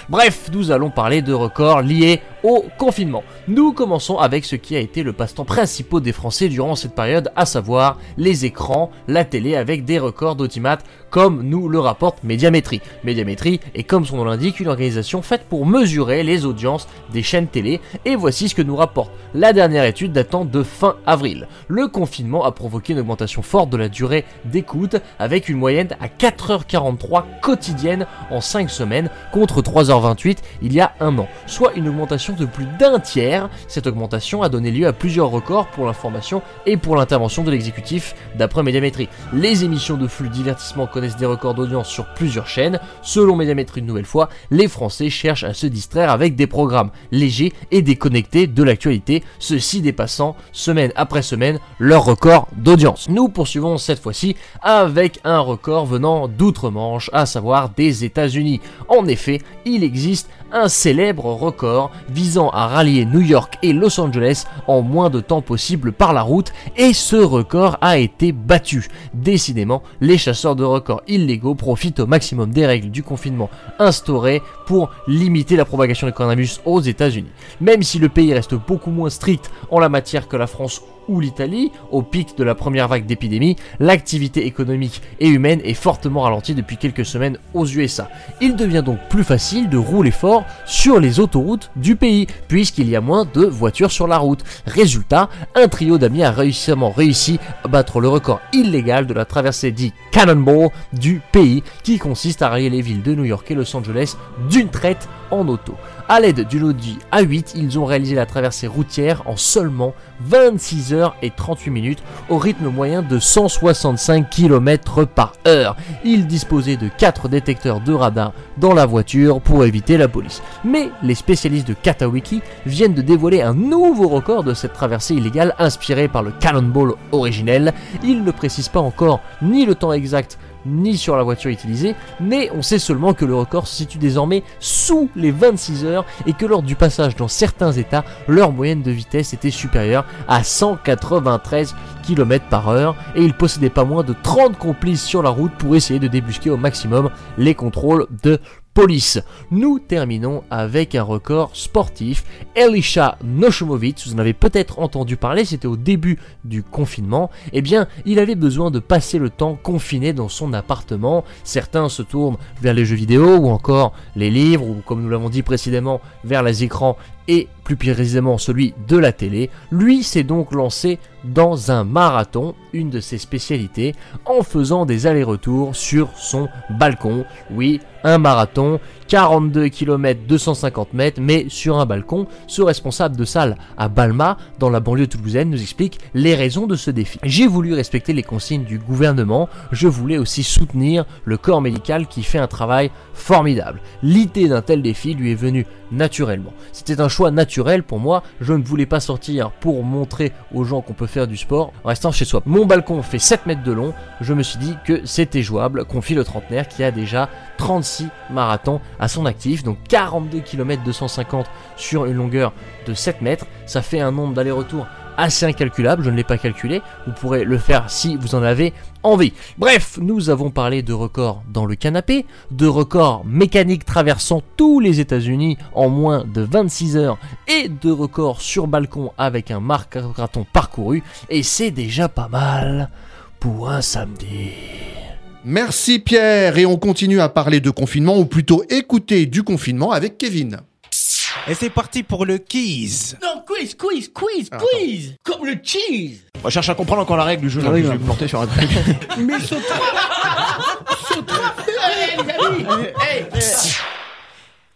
E: Bref, nous allons parler de records liés au confinement. Nous commençons avec ce qui a été le passe-temps principal des Français durant cette période, à savoir les écrans, la télé avec des records d'audimat comme nous le rapporte Médiamétrie. Médiamétrie est comme son nom l'indique une organisation faite pour mesurer les audiences des chaînes télé et voici ce que nous rapporte la dernière étude datant de fin avril. Le confinement a provoqué une augmentation forte de la durée d'écoute avec une moyenne à 4h43 quotidienne en 5 semaines contre 3h28 il y a un an, soit une augmentation de plus d'un tiers. Cette augmentation a donné lieu à plusieurs records pour l'information et pour l'intervention de l'exécutif d'après Médiamétrie. Les émissions de flux divertissement connaissent des records d'audience sur plusieurs chaînes. Selon Médiamétrie une nouvelle fois, les Français cherchent à se distraire avec des programmes légers et déconnectés de l'actualité, ceci dépassant semaine après semaine leur record d'audience. Nous poursuivons cette fois-ci avec un record venant d'outre-Manche, à savoir des États-Unis. En effet, il existe un célèbre record visant à rallier New York et Los Angeles en moins de temps possible par la route et ce record a été battu. Décidément, les chasseurs de records illégaux profitent au maximum des règles du confinement instaurées pour limiter la propagation du coronavirus aux États-Unis. Même si le pays reste beaucoup moins strict en la matière que la France ou l'Italie, au pic de la première vague d'épidémie, l'activité économique et humaine est fortement ralentie depuis quelques semaines aux USA. Il devient donc plus facile de rouler fort sur les autoroutes du pays, puisqu'il y a moins de voitures sur la route. Résultat, un trio d'amis a réussi à battre le record illégal de la traversée dit Cannonball du pays, qui consiste à rallier les villes de New York et Los Angeles d'une traite en auto. A l'aide d'une Audi A8, ils ont réalisé la traversée routière en seulement 26 heures et 38 minutes au rythme moyen de 165 km par heure. Ils disposaient de 4 détecteurs de radar dans la voiture pour éviter la police. Mais les spécialistes de Katawiki viennent de dévoiler un nouveau record de cette traversée illégale inspirée par le Cannonball originel. Ils ne précisent pas encore ni le temps exact ni sur la voiture utilisée, mais on sait seulement que le record se situe désormais sous les 26 heures et que lors du passage dans certains états, leur moyenne de vitesse était supérieure à 193 km par heure et ils possédaient pas moins de 30 complices sur la route pour essayer de débusquer au maximum les contrôles de police. Nous terminons avec un record sportif. Elisha Nochomovitz, vous en avez peut-être entendu parler, c'était au début du confinement. Eh bien, il avait besoin de passer le temps confiné dans son appartement. Certains se tournent vers les jeux vidéo ou encore les livres ou comme nous l'avons dit précédemment vers les écrans et plus précisément celui de la télé. Lui s'est donc lancé dans un marathon, une de ses spécialités, en faisant des allers-retours sur son balcon. Oui, un marathon, 42 km 250 mètres, mais sur un balcon. Ce responsable de salle à Balma, dans la banlieue toulousaine, nous explique les raisons de ce défi. J'ai voulu respecter les consignes du gouvernement, je voulais aussi soutenir le corps médical qui fait un travail formidable. L'idée d'un tel défi lui est venue naturellement. C'était un choix naturel pour moi, je ne voulais pas sortir pour montrer aux gens qu'on peut faire du sport en restant chez soi. Mon balcon fait 7 mètres de long, je me suis dit que c'était jouable, confie le trentenaire qui a déjà 36 marathons à son actif, donc 42 km 250 sur une longueur de 7 mètres, ça fait un nombre d'aller-retour assez incalculable, je ne l'ai pas calculé, vous pourrez le faire si vous en avez envie. Bref, nous avons parlé de records dans le canapé, de records mécaniques traversant tous les États-Unis en moins de 26 heures et de records sur balcon avec un marathon parcouru, et c'est déjà pas mal pour un samedi.
B: Merci Pierre, et on continue à parler de confinement, ou plutôt écouter du confinement avec Kevin.
K: Et c'est parti pour le quiz.
C: Non, quiz, quiz, quiz,
B: Ah,
C: quiz Comme le cheese
H: On cherche à comprendre encore la règle du jeu.
K: Ah oui,
H: je vais
K: bah.
H: me planter sur un truc. <laughs>
C: Mais saute Allez, les amis Hey,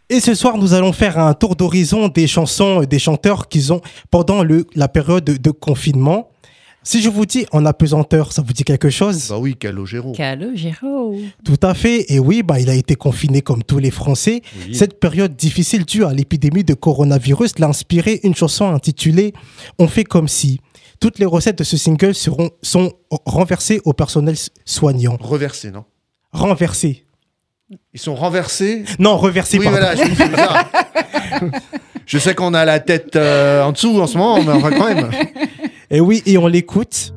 K: Et ce soir, nous allons faire un tour d'horizon des chansons des chanteurs qu'ils ont pendant le, la période de, de confinement. Si je vous dis en apesanteur, ça vous dit quelque chose?
B: Bah oui, Calogero.
F: Calogero.
K: Tout à fait. Et oui, bah, il a été confiné comme tous les Français. Cette période difficile due à l'épidémie de coronavirus l'a inspiré une chanson intitulée On fait comme si. Toutes les recettes de ce single seront, sont renversées au personnel soignant.
B: Reversé, non?
K: Renversées.
B: Ils sont renversés
K: Non, reversées,
B: Oui,
K: pardon.
B: voilà, je. <laughs> Je sais qu'on a la tête euh, en dessous en ce moment, mais enfin quand même. <laughs>
K: Et oui, et on l'écoute.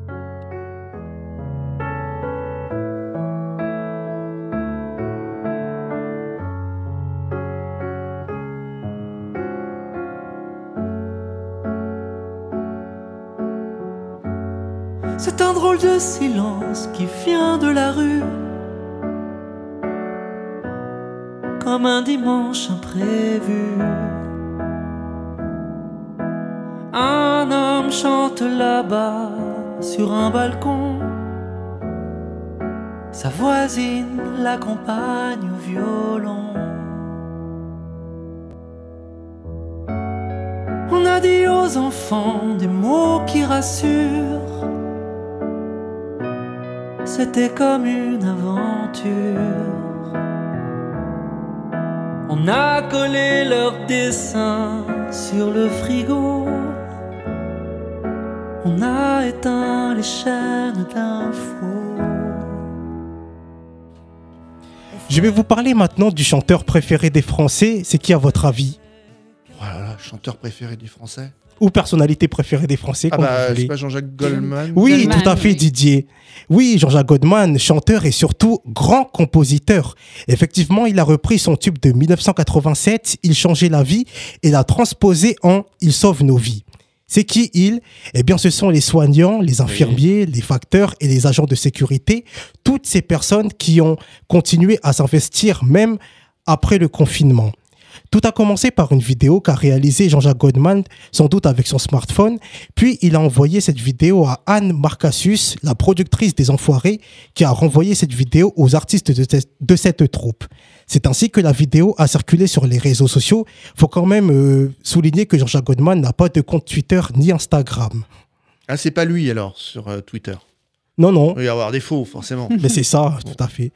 L: C'est un drôle de silence qui vient de la rue. Comme un dimanche imprévu. Un homme chante là-bas sur un balcon. Sa voisine l'accompagne au violon. On a dit aux enfants des mots qui rassurent. C'était comme une aventure. On a collé leurs dessins sur le frigo. On a éteint les chaînes d'infos.
K: Je vais vous parler maintenant du chanteur préféré des Français. C'est qui à votre avis?
B: Voilà, chanteur préféré des Français.
K: Ou personnalité préférée des Français
B: Ah bah,
K: voulez.
B: pas Jean-Jacques Goldman
K: Oui,
F: Goldman,
K: tout à fait,
F: oui.
K: Didier. Oui, Jean-Jacques Goldman, chanteur et surtout grand compositeur. Effectivement, il a repris son tube de 1987, Il changeait la vie, et l'a transposé en Il sauve nos vies. C'est qui il? Eh bien, ce sont les soignants, les infirmiers, les facteurs et les agents de sécurité, toutes ces personnes qui ont continué à s'investir même après le confinement. Tout a commencé par une vidéo qu'a réalisée Jean-Jacques Goldman, sans doute avec son smartphone, puis il a envoyé cette vidéo à Anne Marcassus, la productrice des Enfoirés, qui a renvoyé cette vidéo aux artistes de, te- de cette troupe. C'est ainsi que la vidéo a circulé sur les réseaux sociaux. Faut quand même euh, souligner que Jean-Jacques Goldman n'a pas de compte Twitter ni Instagram.
B: Ah, c'est pas lui alors sur euh, Twitter?
K: Non, non,
B: Il va y avoir des faux, forcément. <laughs>
K: mais c'est ça, tout à fait.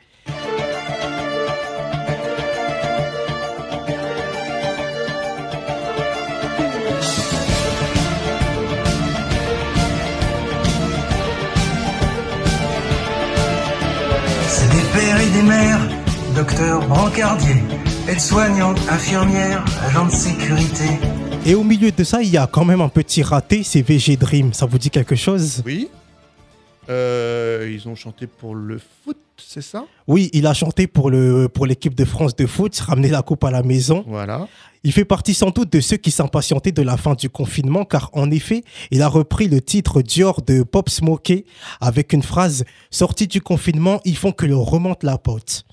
M: C'est des pères et des mères, docteurs, brancardiers, aides-soignantes, infirmières, agents de sécurité.
K: Et au milieu de ça, il y a quand même un petit raté, c'est VG Dream. Ça vous dit quelque chose?
B: Oui Euh, ils ont chanté pour le foot, c'est ça?
K: Oui, il a chanté pour le pour l'équipe de France de foot, ramener la coupe à la maison.
B: Voilà.
K: Il fait partie sans doute de ceux qui s'impatientaient de la fin du confinement, car en effet, il a repris le titre Dior de Pop Smoke avec une phrase Sorti du confinement, ils font que l'on remonte la pote.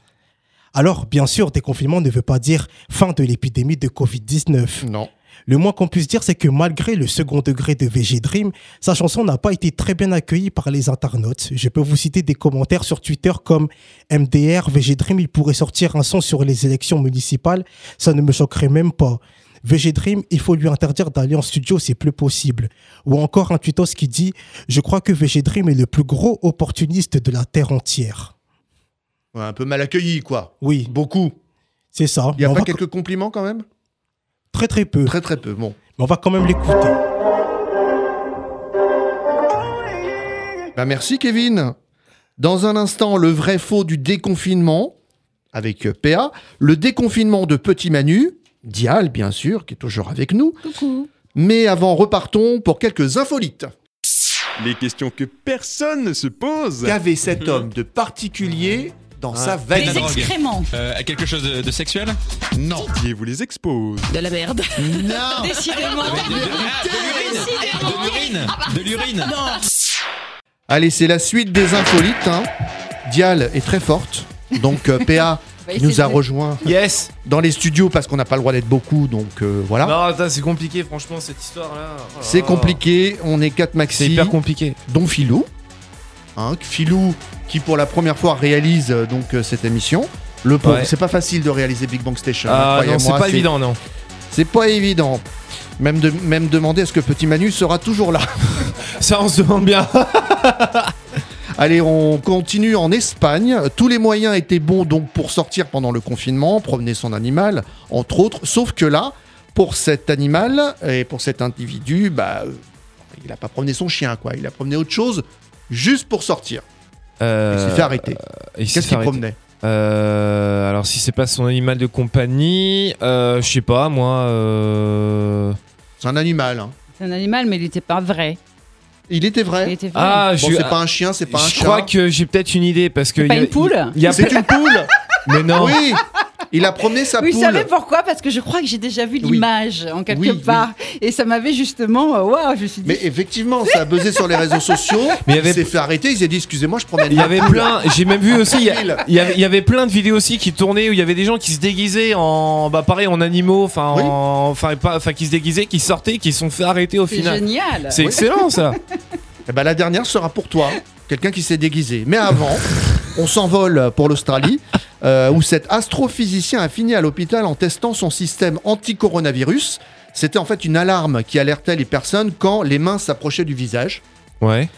K: Alors, bien sûr, déconfinement ne veut pas dire fin de l'épidémie de Covid-19.
B: Non.
K: Le moins qu'on puisse dire, c'est que malgré le second degré de VG Dream, sa chanson n'a pas été très bien accueillie par les internautes. Je peux vous citer des commentaires sur Twitter comme MDR, VG Dream, il pourrait sortir un son sur les élections municipales, ça ne me choquerait même pas. VG Dream, il faut lui interdire d'aller en studio, c'est plus possible. Ou encore un tweetos qui dit Je crois que VG Dream est le plus gros opportuniste de la terre entière.
B: Ouais, un peu mal accueilli, quoi.
K: Oui.
B: Beaucoup.
K: C'est ça.
B: Il y a
K: Mais
B: pas
K: va
B: quelques compliments quand même?
K: Très très peu.
B: Très très peu, bon.
K: Mais on va quand même l'écouter.
B: Bah merci Kevin. Dans un instant, le vrai faux du déconfinement avec PA, le déconfinement de Petit Manu, Dial bien sûr, qui est toujours avec nous.
F: Coucou.
B: Mais avant, repartons pour quelques infolites.
G: Les questions que personne ne se pose.
H: Qu'avait cet homme de particulier <laughs> dans sa
I: Des
H: valise
I: excréments.
N: Euh, quelque chose de, de sexuel
B: Non.
G: Didier vous les expose.
I: De la merde.
B: Non. <laughs>
I: Décidément.
N: De l'urine De l'urine
B: Allez, c'est la suite des infolites. hein. Dial est très forte. Donc euh, PA <laughs> nous a rejoint
D: Yes
B: dans les studios parce qu'on n'a pas le droit d'être beaucoup. Donc euh, voilà.
D: Non, attends, c'est compliqué, franchement, cette histoire-là. Oh là
B: C'est compliqué. On est quatre maxi.
D: C'est hyper compliqué.
B: dont Philou. Hein, Philou qui pour la première fois réalise euh, donc euh, cette émission. Le pauvre,
D: Ouais.
B: c'est pas facile de réaliser Big Bang Station. hein,
D: Ah non, c'est pas évident, non.
B: C'est pas évident. Même, de, même demander est-ce que Petit Manu sera toujours là. <laughs>
D: Ça, on se demande bien. <laughs>
B: Allez, on continue en Espagne. Tous les moyens étaient bons donc pour sortir pendant le confinement, promener son animal, entre autres. Sauf que là, pour cet animal et pour cet individu, bah, euh, il n'a pas promené son chien, quoi. Il a promené autre chose juste pour sortir.
D: Euh,
B: Il s'est fait arrêter.
D: il s'est
B: Qu'est-ce qu'il promenait
D: Euh, alors si c'est pas son animal de compagnie, euh, je sais pas moi. Euh...
B: C'est un animal. hein.
F: C'est un animal, mais il n'était pas vrai.
B: Il était vrai.
F: Il était vrai.
D: Ah,
B: Bon,
D: je,
B: c'est pas un chien, c'est pas un
D: je
B: chat.
D: crois que j'ai peut-être une idée parce que
F: C'est pas
D: il y a-
F: une poule
D: il y a-
B: C'est une poule.
D: Mais non.
B: Oui. Il a promené sa
F: Oui,
B: poule.
F: vous savez pourquoi Parce que je crois que j'ai déjà vu
B: Oui.
F: l'image en quelque
B: Oui,
F: part. Et ça m'avait justement. euh, Waouh, je me suis dit.
B: Mais effectivement, ça a buzzé sur les réseaux sociaux. <laughs>
D: Mais il y avait-
B: s'est fait arrêter. Il s'est dit excusez-moi, je promène.
D: Il y avait plein, j'ai même vu aussi, il y, a-
B: Tranquille.
D: il y avait, il y avait plein de vidéos aussi qui tournaient où il y avait des gens qui se déguisaient en, bah pareil, en animaux, enfin, qui se déguisaient, qui sortaient, qui se sont fait arrêter au
F: c'est
D: final.
F: génial.
D: C'est excellent ça. <laughs>
B: Eh ben, la dernière sera pour toi, quelqu'un qui s'est déguisé. Mais avant, on s'envole pour l'Australie, euh, où cet astrophysicien a fini à l'hôpital en testant son système anti-coronavirus. C'était en fait une alarme qui alertait les personnes quand les mains s'approchaient du visage.
D: Ouais.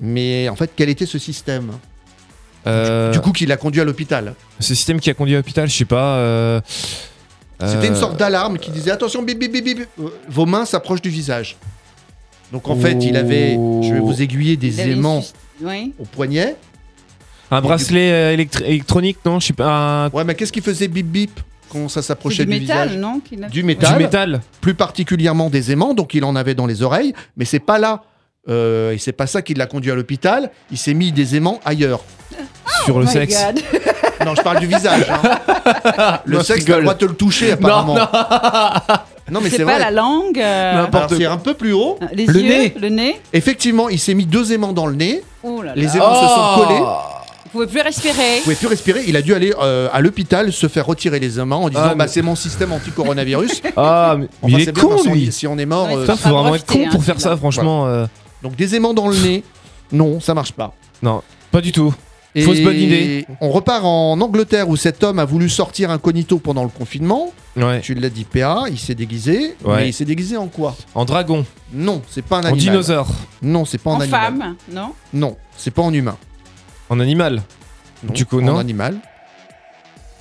B: Mais en fait, quel était ce système?
D: Euh,
B: Du coup, qui l'a conduit à l'hôpital
D: ce système qui a conduit à l'hôpital, je sais pas. euh,
B: C'était une sorte d'alarme qui disait attention, bip, bip, bip, bip, vos mains s'approchent du visage. Donc en fait, il avait, je vais vous aiguiller
F: Il
B: des aimants
F: Oui.
B: au poignet.
D: Un bracelet euh, électri- électronique, non Je sais pas. un-
B: Ouais, mais qu'est-ce qui faisait bip bip quand ça s'approchait
F: du
B: du,
F: métal,
B: visage
F: non
B: Du métal.
D: Du métal.
B: plus particulièrement des aimants, donc il en avait dans les oreilles, mais c'est pas là. Euh, et c'est pas ça qui l'a conduit à l'hôpital. Il s'est mis des aimants ailleurs. <laughs>
D: sur le
F: Oh my
D: sexe.
F: God. <laughs>
B: Non, je parle du visage. hein. <laughs> le
D: Non,
B: sexe, droit de te le toucher apparemment.
D: Non,
B: Non, mais
F: C'est
B: c'est
F: pas
B: vrai.
F: la langue. euh,
B: c'est un peu plus haut.
F: Les
D: Le
F: yeux,
D: nez.
F: le nez.
B: Effectivement, il s'est mis deux aimants dans le nez.
F: Oh là là.
B: Les aimants se sont collés.
F: Vous pouvez plus respirer.
B: Il pouvait plus respirer. Il a dû aller euh, à l'hôpital se faire retirer les aimants en disant
D: Ah,
B: bah,
D: mais-
B: c'est mon système anti-coronavirus. <laughs>
D: Ah, mais
B: Enfin,
D: il
B: c'est
D: est
B: bien
D: con lui.
B: Si on, est mort.
F: Ouais,
B: euh,
D: Putain,
F: Faut
D: vraiment être con pour faire ça, franchement. euh,
B: Donc des aimants dans le nez. Non, ça marche pas.
D: non, pas du tout. Fausse bonne idée.
B: On repart en Angleterre où cet homme a voulu sortir incognito pendant le confinement.
D: Ouais.
B: Tu l'as dit, PA, il s'est déguisé.
D: Ouais.
B: Mais il s'est déguisé en quoi?
D: En dragon,
B: Non, c'est pas un
D: en
B: animal.
D: dinosaure,
B: Non, c'est pas en,
F: En
B: animal.
F: femme, non?
B: Non, c'est pas en humain.
D: En animal.
B: Non,
D: Du coup,
B: en
D: non.
B: animal.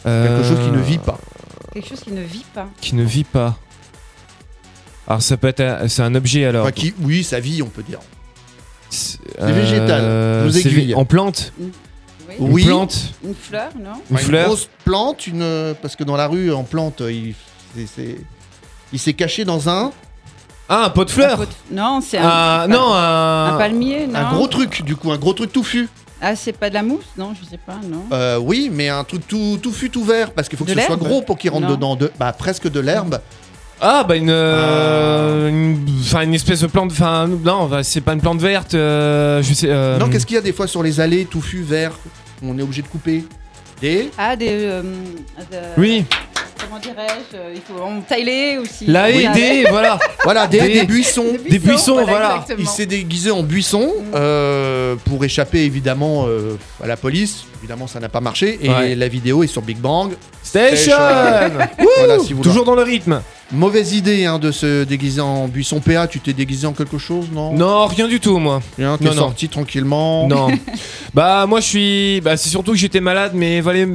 D: Euh,
B: Quelque chose qui ne vit pas.
F: Quelque chose qui ne vit pas.
D: Qui ne vit pas. Alors ça peut être, un- c'est un objet alors.
B: Enfin, qui, oui, sa vie, on peut dire.
D: C'est
B: végétal, je vous aiguille.
D: En plante.
F: Oui.
B: Oui.
D: Une plante.
F: Une fleur, non
D: Une
B: grosse plante, une... parce que dans la rue, en plante, il, s'est caché dans un.
D: Ah, un pot de fleurs
F: Un pot de- Non, c'est un,
D: Ah, non, un-
F: un palmier, non
B: Un gros truc, du coup, un gros truc touffu.
F: Ah, c'est pas de la mousse Non, je sais pas, non.
B: Euh, oui, mais un truc tout, tout fut tout vert parce qu'il faut que
F: De
B: ce soit
F: l'herbe
B: gros pour qu'il rentre
F: Non.
B: dedans. De, bah, presque de l'herbe.
D: Ah bah une, euh, une, enfin, une espèce de plante, enfin non, bah, c'est pas une plante verte, euh, je sais. euh,
B: Non, qu'est-ce qu'il y a des fois sur les allées touffu vert On est obligé de couper. Des.
F: Ah, des. euh, de-
D: Oui.
F: Comment dirais-je euh, Il faut en tailler aussi.
D: La
F: Oui,
D: et des, voilà. <laughs>
B: Voilà, des,
D: Des-
B: des buissons.
D: Des buissons, voilà.
B: Il s'est déguisé en buisson euh, pour échapper évidemment euh, à la police. Évidemment, ça n'a pas marché. Et
D: Ouais.
B: la vidéo est sur Big Bang.
D: Station <laughs>
B: Voilà, si vous
D: Toujours dans le rythme.
B: Mauvaise idée hein, de se déguiser en buisson PA. Tu t'es déguisé en quelque chose, non?
D: Non, rien du tout, moi.
B: Rien, t'es
D: Non, non.
B: sorti tranquillement.
D: Non. <laughs> bah moi je suis, bah c'est surtout que j'étais malade, mais valait,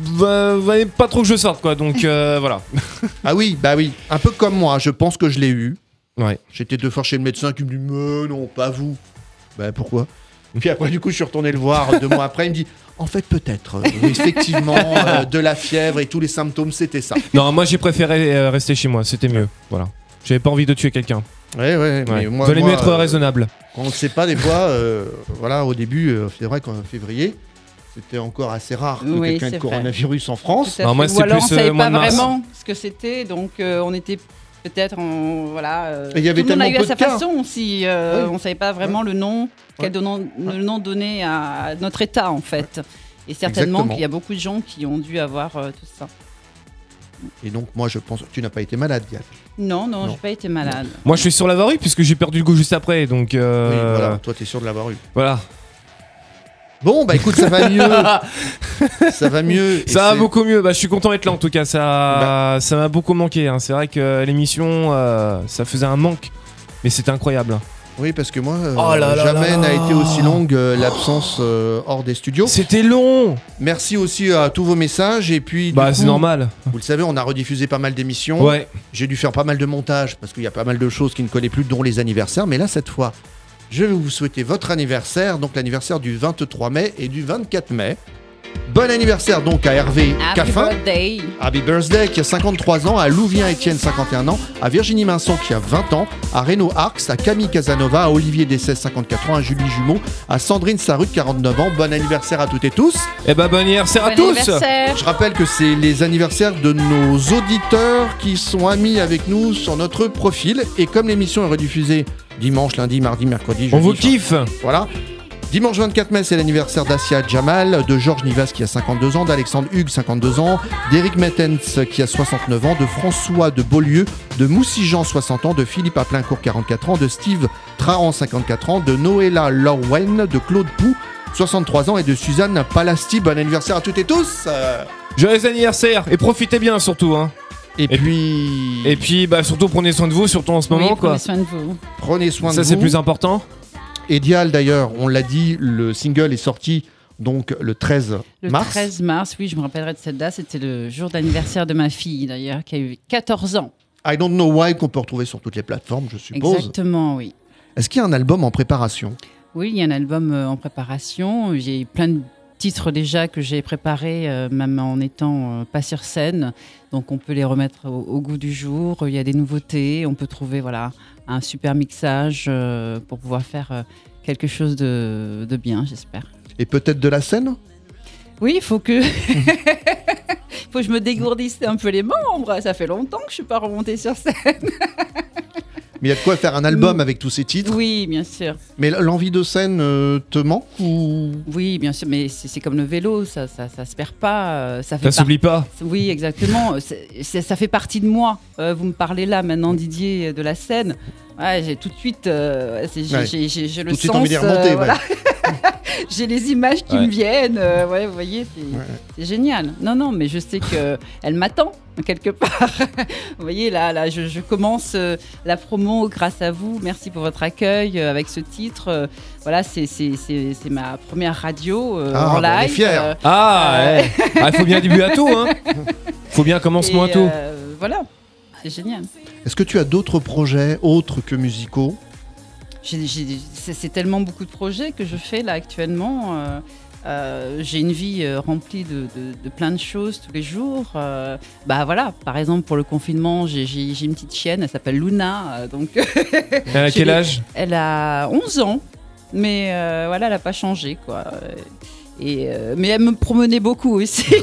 D: va- pas trop que je sorte quoi, donc euh, <laughs> voilà.
B: Ah oui, bah oui. Un peu comme moi, je pense que je l'ai eu.
D: Ouais.
B: J'étais deux fois chez le médecin qui me dit Mais non, pas vous. Bah pourquoi? Puis après, du coup, je suis retourné le voir deux mois après. Il me dit En fait, peut-être. euh, effectivement, <laughs> euh, de la fièvre et tous les symptômes, c'était ça.
D: Non, moi j'ai préféré euh, rester chez moi, c'était mieux. Voilà. J'avais pas envie de tuer quelqu'un.
B: Ouais, ouais, mais
D: Ouais.
B: moi.
D: Valait
B: moi,
D: mieux être raisonnable.
B: Quand on ne sait pas, des fois, voilà, au début, c'est vrai qu'en février, c'était encore assez rare que
F: Oui,
B: quelqu'un ait le
F: vrai.
B: coronavirus en France.
D: Non, moi,
F: Ou alors
D: plus,
F: on savait
D: euh,
F: pas vraiment ce que c'était, donc euh, on était peut-être en voilà. euh,
B: Et il y avait
F: tout le monde a eu à sa
B: cas.
F: façon aussi. euh,
B: Oui.
F: On savait pas vraiment le nom, quel le nom donné à notre état en fait. Et certainement qu'il y a beaucoup de gens qui ont dû avoir euh, tout ça.
B: Et donc, moi, je pense. Tu n'as pas été malade, Diane?
F: Non, non,
B: Non.
F: j'ai pas été malade.
D: Moi je suis sur l'avoir eu puisque j'ai perdu le goût juste après, donc euh,
B: Oui, voilà, toi, t'es sûr de l'avoir eu.
D: voilà.
B: Bon, bah écoute, ça va mieux. <laughs> ça va mieux.
D: Ça va beaucoup mieux. Bah, je suis content d'être là en tout cas. Ça, ça m'a beaucoup manqué. hein. C'est vrai que l'émission, euh, ça faisait un manque, mais c'était incroyable.
B: Oui, parce que moi, euh,
D: Oh là
B: jamais n'a été aussi longue euh, l'absence euh, hors des studios.
D: C'était long.
B: Merci aussi à tous vos messages. Et puis,
D: Bah, c'est normal.
B: Vous le savez, on a rediffusé pas mal d'émissions.
D: Ouais.
B: J'ai dû faire pas mal de montage parce qu'il y a pas mal de choses qui ne collaient plus, dont les anniversaires. Mais là, cette fois, je vais vous souhaiter votre anniversaire, donc l'anniversaire du 23 mai et du 24 mai. Bon anniversaire donc à Hervé
F: Happy
B: Caffin.
F: birthday.
B: Happy Birthday qui a 53 ans, à Louvien Etienne 51 ans, à Virginie Minson qui a 20 ans, à Renaud Arx, à Camille Casanova, à Olivier Dessès 54 ans, à Julie Jumeau, à Sandrine Sarut 49 ans. Bon anniversaire à toutes et tous.
D: Et bah, bon anniversaire à
F: Bon
D: tous.
F: anniversaire.
B: Je rappelle que c'est les anniversaires de nos auditeurs qui sont amis avec nous sur notre profil. Et comme l'émission est rediffusée dimanche, lundi, mardi, mercredi,
D: On
B: jeudi,
D: vous
B: enfin,
D: kiffe.
B: Voilà. Dimanche 24 mai, c'est l'anniversaire d'Asia Jamal, de Georges Nivas qui a 52 ans, d'Alexandre Hugues 52 ans, d'Éric Mettens qui a 69 ans, de François de Beaulieu, de Moussijean 60 ans, de Philippe Aplincourt 44 ans, de Steve Trahan 54 ans, de Noëlla Lorwen, de Claude Pou 63 ans et de Suzanne Palasti. Bon anniversaire à toutes et tous.
D: Joyeux anniversaire et profitez bien surtout. Hein.
B: Et, puis,
D: Et puis bah surtout prenez soin de vous, surtout en ce moment
F: oui,
D: quoi.
F: prenez soin de vous.
B: prenez soin
D: Ça
B: de
D: c'est plus important.
B: Et Dial d'ailleurs, on l'a dit, le single est sorti donc le 13
F: Le
B: mars.
F: 13 mars, oui, je me rappellerai de cette date. C'était le jour d'anniversaire de ma fille, d'ailleurs, qui a eu 14 ans.
B: I Don't Know Why qu'on peut retrouver sur toutes les plateformes, je suppose.
F: Exactement, oui.
B: Est-ce qu'il y a un album en préparation?
F: Oui, il y a un album euh, en préparation. J'ai plein de titres déjà que j'ai préparés, euh, même en étant euh, pas sur scène. Donc on peut les remettre au, au goût du jour. Il y a des nouveautés. On peut trouver voilà, un super mixage euh, pour pouvoir faire quelque chose de, de bien, j'espère.
B: Et peut-être de la scène?
F: Oui, il faut que... <laughs> faut que je me dégourdisse un peu les membres. Ça fait longtemps que je suis pas remontée sur scène. <laughs>
B: Mais il y a de quoi faire un album avec tous ces titres.
F: Oui, bien sûr.
B: Mais l'envie de scène euh, te manque ou?
F: Oui, bien sûr, mais c'est comme le vélo, ça, ça, ça se perd pas. euh, Ça, fait
D: Ça
F: par-
D: s'oublie pas.
F: Oui, exactement. C'est- c'est- ça fait partie de moi. Euh, vous me parlez là maintenant, Didier, de la scène. Ouais, j'ai tout de suite, euh, ouais, j'ai
B: Ouais.
F: le
B: Tout de suite
F: sens.
B: envie d'y remonter,
F: voilà. <laughs> j'ai les images qui
D: Ouais.
F: me viennent. euh, ouais, vous voyez, c'est génial. Non, non, mais je sais que elle m'attend quelque part. <laughs> vous voyez, là, là, je, je commence euh, la promo grâce à vous. Merci pour votre accueil euh, avec ce titre. Euh, voilà, c'est c'est- c'est- c'est ma première radio euh,
B: Ah,
F: en
B: bah, on est
F: live.
B: fiers.
F: euh,
D: Ah,
F: euh,
D: ouais. Ah, il faut bien début à tout, hein. Faut bien commencement à tout.
F: euh, voilà, c'est génial.
B: est-ce que tu as d'autres projets autres que musicaux?
F: C'est tellement beaucoup de projets que je fais là actuellement. euh, euh, j'ai une vie euh, remplie de, de- de plein de choses tous les jours. Euh, bah voilà, par exemple pour le confinement, j'ai une petite chienne, elle s'appelle Luna. donc <laughs>
D: Elle a quel âge?
F: Elle a 11 ans, mais euh, voilà, elle n'a pas changé quoi. Et, euh, mais elle me promenait beaucoup aussi. <laughs>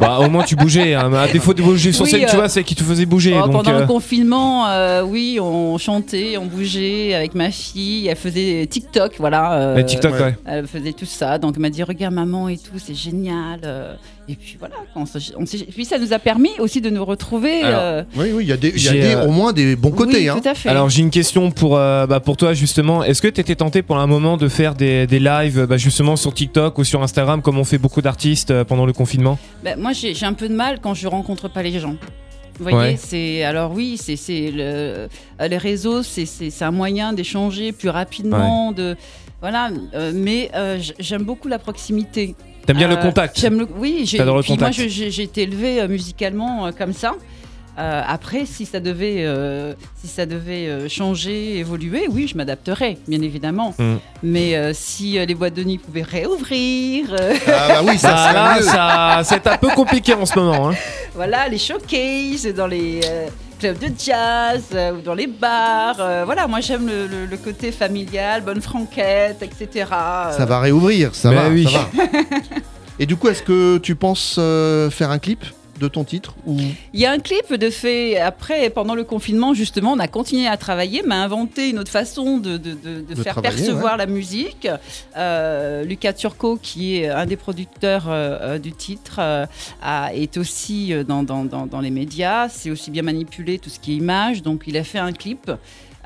D: Bah, au moins tu bougeais. hein. À défaut de bouger sur
F: Oui,
D: scène, tu
F: euh,
D: vois, c'est qui te faisait bouger.
F: Oh,
D: donc,
F: pendant
D: euh,
F: le confinement, euh, oui, on chantait, on bougeait avec ma fille. Elle faisait TikTok, voilà. euh,
D: TikTok, ouais.
F: Elle faisait tout ça. Donc elle m'a dit regarde maman et tout, c'est génial. Et puis voilà. on on puis ça nous a permis aussi de nous retrouver.
D: Alors,
F: euh,
H: Oui, oui, il y a, des, il y a
D: J'ai,
H: des-
D: euh,
H: au moins des bons côtés.
F: Oui,
H: hein.
F: tout à fait.
D: Alors j'ai une question pour, euh, bah, pour toi justement. Est-ce que tu étais tenté pour un moment de faire des, des lives bah, justement sur TikTok ou sur Instagram comme ont fait beaucoup d'artistes euh, pendant le confinement?
F: Ben, moi, j'ai un peu de mal quand je rencontre pas les gens. Vous voyez,
D: Ouais.
F: c'est alors oui, c'est c'est le les réseaux, c'est un moyen d'échanger plus rapidement, de voilà. euh, mais euh, j'aime beaucoup la proximité.
D: T'aimes bien le
F: Euh,
D: contact
F: J'aime le oui. j'ai-
D: le
F: puis Moi, j'ai été élevée euh, musicalement euh, comme ça. Euh, après, si ça devait, euh, si ça devait euh, changer, évoluer, oui, je m'adapterais, bien évidemment.
D: Mm.
F: Mais euh, si euh, les boîtes de nuit pouvaient réouvrir, euh,
H: Ah bah oui, ça
D: Bah, c'est un peu compliqué en ce moment. hein. <laughs>
F: voilà, les showcases dans les euh, clubs de jazz euh, ou dans les bars. euh, voilà, moi j'aime le, le- le côté familial, bonne franquette, etc.
H: Ça va réouvrir, ça
D: Mais
H: va.
D: oui.
H: ça va. <laughs> Et du coup, est-ce que tu penses euh, faire un clip? De ton titre ou
F: Il y a un clip de fait, après, pendant le confinement, justement, on a continué à travailler, m'a inventé une autre façon de, de- de- de
H: De
F: faire percevoir
H: ouais.
F: la musique. Euh, Lucas Turco, qui est un des producteurs euh, du titre, euh, a- est aussi euh, dans, dans- dans- dans les médias, c'est aussi bien manipulé tout ce qui est image, donc il a fait un clip.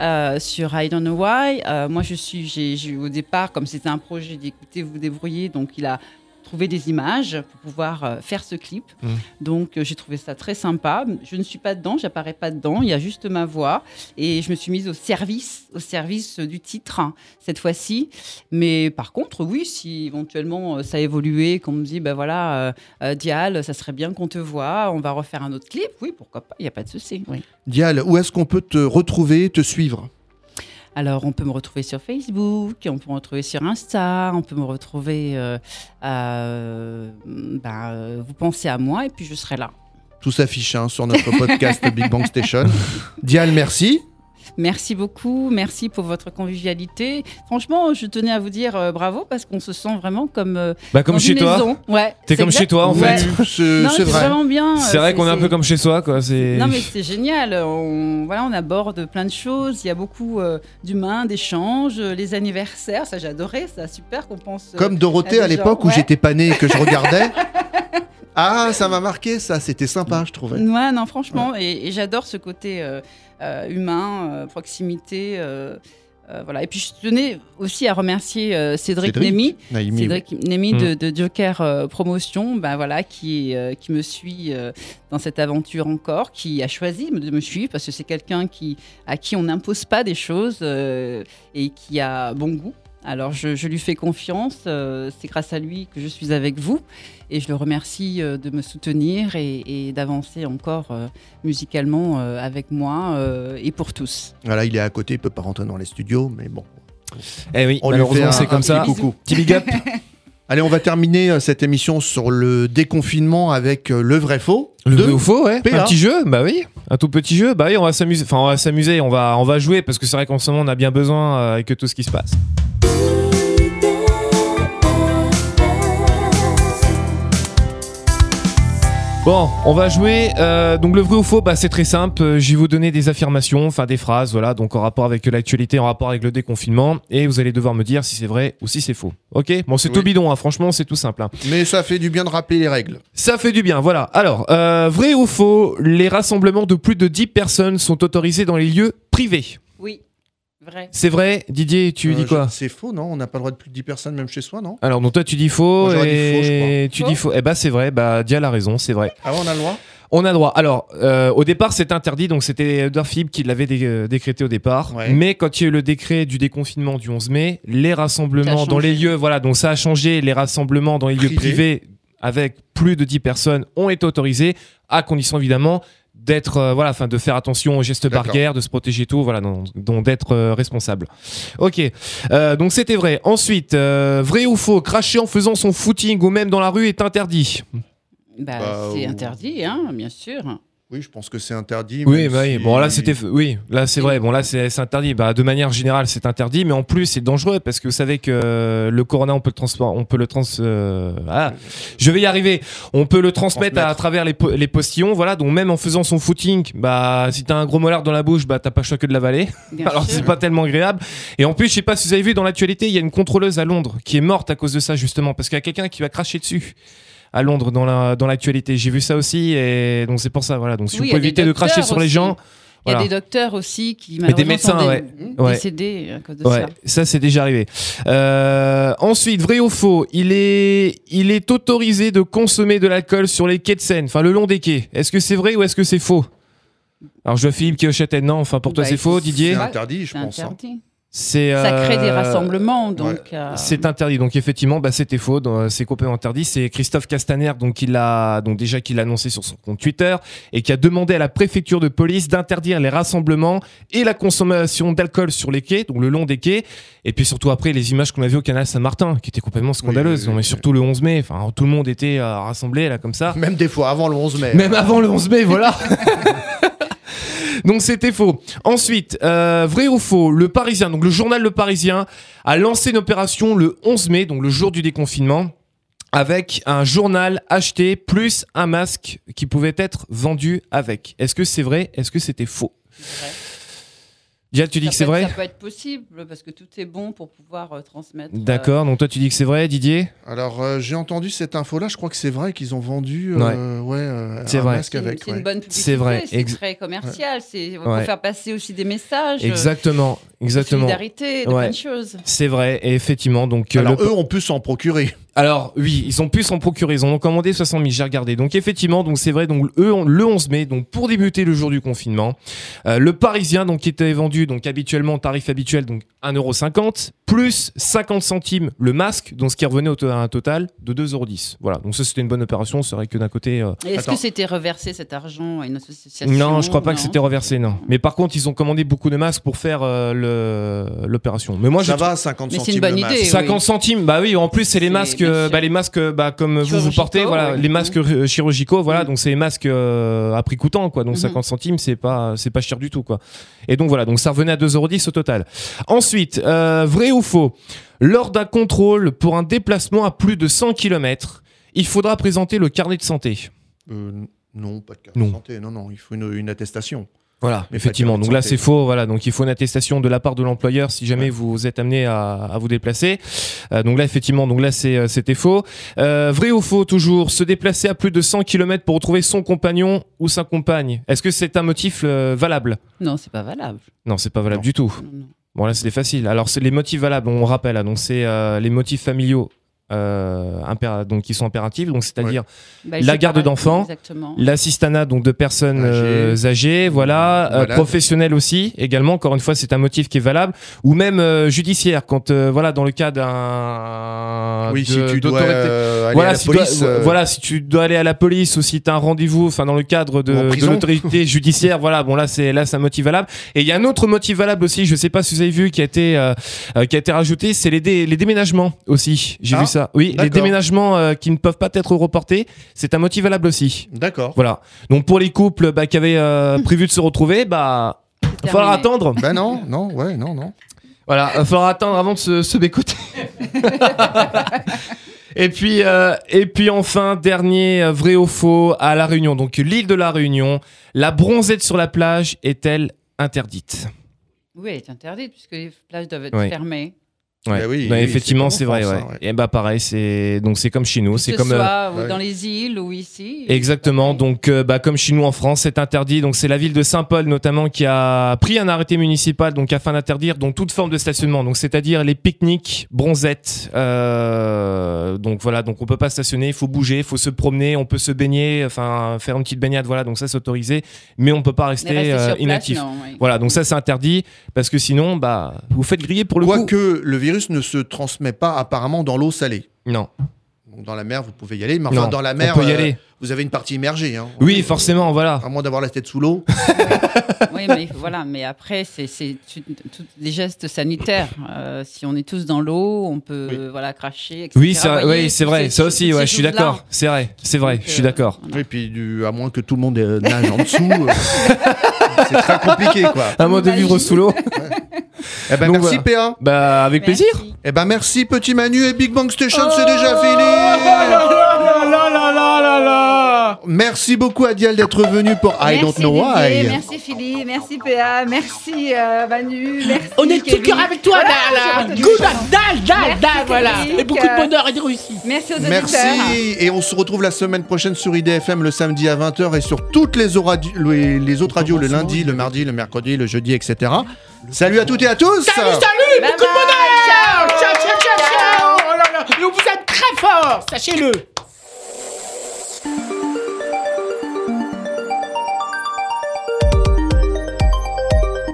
F: euh, sur I Don't Know Why. Euh, moi, je suis, j'ai, au départ, comme c'était un projet, écoutez, vous débrouillez. Donc, il a trouvé des images pour pouvoir euh, faire ce clip.
D: Mm.
F: Donc euh, j'ai trouvé ça très sympa. Je ne suis pas dedans, j'apparais pas dedans, il y a juste ma voix et je me suis mise au service, au service euh, du titre hein, cette fois-ci. Mais par contre, oui, si éventuellement ça a évolué, qu'on me dit ben voilà, euh, Dial, ça serait bien qu'on te voit, on va refaire un autre clip, oui, pourquoi pas, il n'y a pas de souci. Oui.
H: Dial, où est-ce qu'on peut te retrouver, te suivre?
F: Alors, on peut me retrouver sur Facebook, on peut me retrouver sur Insta, on peut me retrouver. euh, euh, ben, euh, vous pensez à moi et puis je serai là.
H: Tout s'affiche hein, sur notre podcast Big Bang Station. <laughs> Dial, merci.
F: Merci beaucoup, merci pour votre convivialité. Franchement, je tenais à vous dire euh, bravo parce qu'on se sent vraiment comme euh,
D: Bah, comme
F: dans
D: chez
F: une
D: toi.
F: maison. Ouais,
D: T'es
F: c'est
D: comme chez toi, en
F: Ouais. <laughs>
D: fait.
F: Non, mais c'est vraiment bien.
D: C'est
F: euh,
D: vrai qu'on est un peu comme chez soi, quoi. C'est.
F: Non mais c'est génial. On, voilà, on aborde plein de choses. Il y a beaucoup euh, d'humains, d'échanges, les anniversaires. Ça, j'ai adoré. Ça, super qu'on pense.
H: Comme Dorothée à l'époque où j'étais pas né et que je regardais. <laughs> Ah, ça m'a marqué, ça. C'était sympa, je trouvais.
F: Ouais, non, franchement, et, et j'adore ce côté euh, euh, humain, euh, proximité. voilà. Et puis je tenais aussi à remercier Cédric, Némi, Cédric. Némi
H: Mm.
F: de, de Joker Promotion, ben voilà, qui, qui me suit dans cette aventure encore, qui a choisi de me suivre parce que c'est quelqu'un qui, à qui on n'impose pas des choses et qui a bon goût. Alors je, je lui fais confiance, euh, c'est grâce à lui que je suis avec vous et je le remercie euh, de me soutenir et, et d'avancer encore euh, musicalement euh, avec moi euh, et pour tous.
H: Voilà, il est à côté, il peut pas rentrer dans les studios, mais bon.
D: Eh oui,
H: On lui
D: malheureusement,
H: fait un-
D: c'est comme
H: un
D: ça.
H: petit coucou. <laughs>
D: Petit big up. <laughs>
H: Allez, on va terminer euh, cette émission sur le déconfinement avec euh, le vrai faux.
D: Le vrai ou faux, ouais.
H: PA.
D: Un petit jeu, bah oui. Un tout petit jeu, bah oui, on va s'amuser. Enfin, on va s'amuser, on va, on va jouer parce que c'est vrai qu'en ce moment, on a bien besoin euh, avec tout ce qui se passe. Bon, on va jouer. euh, donc le vrai ou faux, bah, c'est très simple. Euh, Je vais vous donner des affirmations, enfin des phrases, voilà, donc en rapport avec l'actualité, en rapport avec le déconfinement, et vous allez devoir me dire si c'est vrai ou si c'est faux. Ok? Bon, c'est
H: Oui.
D: tout bidon, hein, franchement, c'est tout simple. hein.
H: Mais ça fait du bien de rappeler les règles.
D: Ça fait du bien, voilà. Alors, euh, vrai ou faux, les rassemblements de plus de 10 personnes sont autorisés dans les lieux privés.
F: Oui, vrai.
D: C'est vrai, Didier, tu
H: Euh,
D: dis quoi
H: C'est faux, non On n'a pas le droit de plus de 10 personnes, même chez soi, non
D: Alors, donc toi, tu dis faux,
H: Moi, j'aurais dit faux, je
D: et
H: crois.
D: tu dis faux. Eh ben, c'est vrai, bah, Dial a raison, c'est vrai.
H: Ah on a le droit
D: On a droit. Alors, euh, au départ, c'était interdit, donc c'était Durfib qui l'avait dé- euh, décrété au départ.
H: Ouais.
D: Mais quand il y a eu le décret du déconfinement du 11 mai, les rassemblements dans les lieux, voilà, donc ça a changé. Les rassemblements dans les lieux
H: Privés.
D: privés avec plus de 10 personnes ont été autorisés, à condition évidemment d'être euh, voilà enfin de faire attention aux gestes barrières de se protéger tout voilà donc, donc d'être euh, responsable. Ok. Euh, donc c'était vrai. Ensuite euh, vrai ou faux cracher en faisant son footing ou même dans la rue est interdit.
F: Bah,
H: Bah,
F: c'est
H: ou-
F: interdit, hein, bien sûr.
H: Oui, je pense que c'est interdit.
D: oui bah oui.
H: si-
D: bon là c'était oui là c'est vrai. Bon là c'est interdit. Bah de manière générale c'est interdit mais en plus c'est dangereux parce que vous savez que euh, le corona on peut le transport on peut le trans euh, ah, je vais y arriver. On peut le transmettre, à, travers les, po- les postillons voilà. Donc même en faisant son footing bah si t'as un gros molar dans la bouche bah t'as pas le choix que de l'avaler.
F: Bien <laughs>
D: alors c'est pas tellement agréable. Et en plus je sais pas si vous avez vu dans l'actualité il y a une contrôleuse à Londres qui est morte à cause de ça justement parce qu'il y a quelqu'un qui va cracher dessus à Londres dans la dans l'actualité j'ai vu ça aussi et donc c'est pour ça voilà donc si
F: Oui, il
D: vous pouvez éviter de cracher sur les gens
F: Il y a
D: voilà.
F: des docteurs aussi qui
D: Et des
F: malheureusement
D: médecins,
F: sont
D: ouais. Ouais.
F: décédés à cause de
D: Ouais,
F: ça.
D: ça c'est déjà arrivé. Euh, ensuite, vrai ou faux, il est, il est autorisé de consommer de l'alcool sur les quais de Seine, enfin le long des quais. Est-ce que c'est vrai ou est-ce que c'est faux? Alors je vois Philippe qui hochette la tête. non, enfin pour toi
F: Bah,
D: c'est faux, Didier?
H: C'est interdit, je
F: C'est
H: pense. hein.
D: C'est
F: Ça crée des
D: euh,
F: rassemblements, donc. euh,
D: C'est interdit, donc effectivement, bah, c'était faux, donc, c'est complètement interdit. C'est Christophe Castaner, donc il l'a, donc déjà qu'il l'a annoncé sur son compte Twitter et qui a demandé à la préfecture de police d'interdire les rassemblements et la consommation d'alcool sur les quais, donc le long des quais, et puis surtout après les images qu'on a vues au canal Saint-Martin, qui étaient complètement scandaleuses.
H: oui, oui,
D: mais
H: oui.
D: surtout le 11 mai, enfin tout le monde était euh, rassemblé là comme ça.
H: Même des fois avant le 11 mai.
D: Même avant le 11 mai, voilà. <laughs> donc c'était faux. Ensuite, euh, vrai ou faux, le Parisien, donc le journal Le Parisien, a lancé une opération le 11 mai, donc le jour du déconfinement, avec un journal acheté plus un masque qui pouvait être vendu avec. Est-ce que c'est vrai? Est-ce que c'était faux? Dia, tu dis
F: ça
D: que c'est
F: peut
D: vrai
F: Ça peut être possible parce que tout est bon pour pouvoir euh, transmettre. euh,
D: D'accord, donc toi tu dis que c'est vrai, Didier
H: Alors, euh, j'ai entendu cette info-là. Je crois que c'est vrai qu'ils ont vendu euh, ouais. euh,
D: C'est
H: un
D: vrai.
H: masque
F: C'est une-
H: avec.
F: c'est une
H: ouais.
F: bonne publicité.
D: C'est vrai,
F: C'est
D: ex-
F: très commercial. C'est pour
D: Ouais.
F: faire passer aussi des messages. euh,
D: Exactement,
F: de solidarité, de
D: Ouais.
F: plein de choses.
D: C'est vrai, et effectivement, donc... euh,
H: Alors,
D: le-
H: eux ont pu s'en procurer.
D: Alors oui, ils ont pu s'en procurer, ils en ont commandé 60 000, j'ai regardé. Donc effectivement, donc c'est vrai, donc eux, on- le 11 mai, donc pour débuter le jour du confinement, euh, le Parisien, donc qui était vendu, donc habituellement tarif habituel, donc 1,50€, plus 50 centimes le masque, donc ce qui revenait au à un total de 2,10€. Voilà, donc ça c'était une bonne opération, c'est vrai que d'un côté... euh,
F: Est-ce que c'était reversé cet argent à une association
D: Non, je crois pas que c'était reversé, non. Mais par contre, ils ont commandé beaucoup de masques pour faire euh, le- l'opération. Mais moi,
H: ça va, 50
F: Mais c'est
H: centimes
F: une bonne
H: le masque.
F: idée.
D: 50
F: oui.
D: centimes, bah oui, en plus c'est les masques, euh, bah, les masques bah, comme vous vous portez, voilà,
F: ouais.
D: les masques euh, chirurgicaux, voilà,
F: Mm.
D: donc c'est les masques euh, à prix coûtant, quoi, donc
F: Mhm.
D: 50 centimes c'est pas c'est pas cher du tout, quoi. Et donc voilà, donc ça revenait à 2,10€ au total. Ensuite, euh, vrai ou faux, lors d'un contrôle pour un déplacement à plus de 100 km, il faudra présenter le carnet de santé.
H: Euh, non, pas de carte
D: Non.
H: de santé. Non, non, il faut une, une attestation.
D: Voilà, effectivement. Donc là, c'est faux. Voilà, donc il faut une attestation de la part de l'employeur si jamais vous êtes amené à, à vous déplacer. Euh, donc là, effectivement, donc là, c'est, euh, c'était faux. Euh, vrai ou faux, toujours, se déplacer à plus de 100 km pour retrouver son compagnon ou sa compagne. Est-ce que c'est un motif euh, valable?
F: Non, c'est pas valable.
D: Non, c'est pas valable
H: Non.
D: du tout.
F: Non, non.
D: Bon là, c'était facile. Alors, c'est les motifs valables. On rappelle. donc c'est euh, les motifs familiaux. Euh, impéra- donc qui sont impératifs donc c'est-à-dire
F: Bah,
D: La garde d'enfants. L'assistanat donc de personnes
H: Âgées.
D: euh, âgées, voilà, euh,
H: Malades.
D: professionnelles aussi également. Encore une fois, c'est un motif qui est valable, ou même euh, judiciaire quand euh, voilà dans le cas d'un
H: oui,
D: de-
H: si tu dois euh, aller
D: voilà,
H: à la
D: si tu dois-
H: police. euh,
D: voilà, si tu dois aller à la police ou si tu as un rendez-vous, enfin dans le cadre de, de l'autorité <laughs> judiciaire, voilà, bon là c'est là c'est un motif valable. Et il y a un autre motif valable aussi, je sais pas si vous avez vu, qui a été euh, euh, qui a été rajouté, c'est les, dé- les déménagements aussi. J'ai
H: Ah,
D: vu ça. Oui, les
H: d'accord.
D: déménagements euh, qui ne peuvent pas être reportés, c'est un motif valable aussi.
H: D'accord.
D: Voilà. Donc pour les couples bah, qui avaient euh, prévu de se retrouver, bah il va falloir
F: terminé.
D: attendre.
H: Ben non, non, ouais, non, non.
D: Voilà, il va falloir attendre avant de se, se bécoter. <laughs> et puis euh, et puis enfin dernier vrai ou faux à la Réunion. Donc l'île de la Réunion, la bronzette sur la plage est-elle interdite?
F: Oui, elle est interdite puisque les plages doivent être
D: Oui.
F: fermées.
D: Ouais.
H: Bah oui, oui,
D: effectivement,
H: c'est
D: vrai.
H: France,
D: ouais.
H: hein, ouais.
D: Et bah pareil, c'est donc c'est comme chez nous,
F: Que
D: c'est
F: ce
D: comme euh,
F: soit ou
H: ouais.
F: dans les îles ou ici.
D: Exactement. Donc, euh, bah, comme chez nous en France, c'est interdit. Donc, c'est la ville de Saint-Paul notamment qui a pris un arrêté municipal donc afin d'interdire donc toute forme de stationnement. Donc, c'est-à-dire les pique-niques, bronzettes. euh, donc voilà. Donc, on peut pas stationner. Il faut bouger, il faut se promener, on peut se baigner, enfin faire une petite baignade. Voilà. Donc ça, c'est autorisé, mais on peut pas rester,
F: rester
D: euh,
F: sur place,
D: inactif.
F: non, oui.
D: Voilà. Donc ça, c'est interdit parce que sinon, bah, vous faites griller pour le coup.
H: Le virus ne se transmet pas apparemment dans l'eau salée.
D: Non.
B: Donc, dans la mer, vous pouvez y aller. Mais enfin,
D: Non,
B: dans la
D: on
B: mer,
D: peut y aller.
B: vous avez une partie immergée. hein.
D: Oui, forcément, voilà.
B: À moins d'avoir la tête sous l'eau. <laughs>
F: Oui, mais voilà. Mais après, c'est tous les gestes sanitaires. Euh, si on est tous dans l'eau, on peut voilà cracher. etc.
D: Oui, c'est vrai, oui, c'est Ça aussi, ouais, je suis d'accord. C'est vrai, c'est vrai, je suis d'accord.
B: Et puis, du- à moins que tout le monde euh, nage en dessous, euh, <laughs> c'est très compliqué, quoi.
D: À moins de vivre sous l'eau.
B: Eh ben,
D: Donc,
B: merci,
D: voilà.
B: PA.
D: Bah, avec plaisir.
B: Eh ben, merci, Petit Manu et Big Bang Station, c'est
C: Oh
B: déjà fini. Merci beaucoup, Adiel, d'être venu pour I Don't
O: Merci
B: Know
O: Didier,
B: Why.
O: merci Philippe, merci PA, merci euh, Manu, merci.
C: On est tout cœur avec toi,
O: Voilà,
C: Good, voilà. Et beaucoup de bonheur et de réussite.
O: Merci aux auditeurs.
B: Merci et on se retrouve la semaine prochaine sur IDFM le samedi à 20h et sur toutes les, oradi- les, les autres radios le lundi, le mardi, le mercredi, le jeudi, etc. Salut à toutes et à tous
C: Salut, salut, beaucoup de bonheur. Ciao, ciao, ciao, ciao. Oh là là. Vous aime très fort, sachez-le.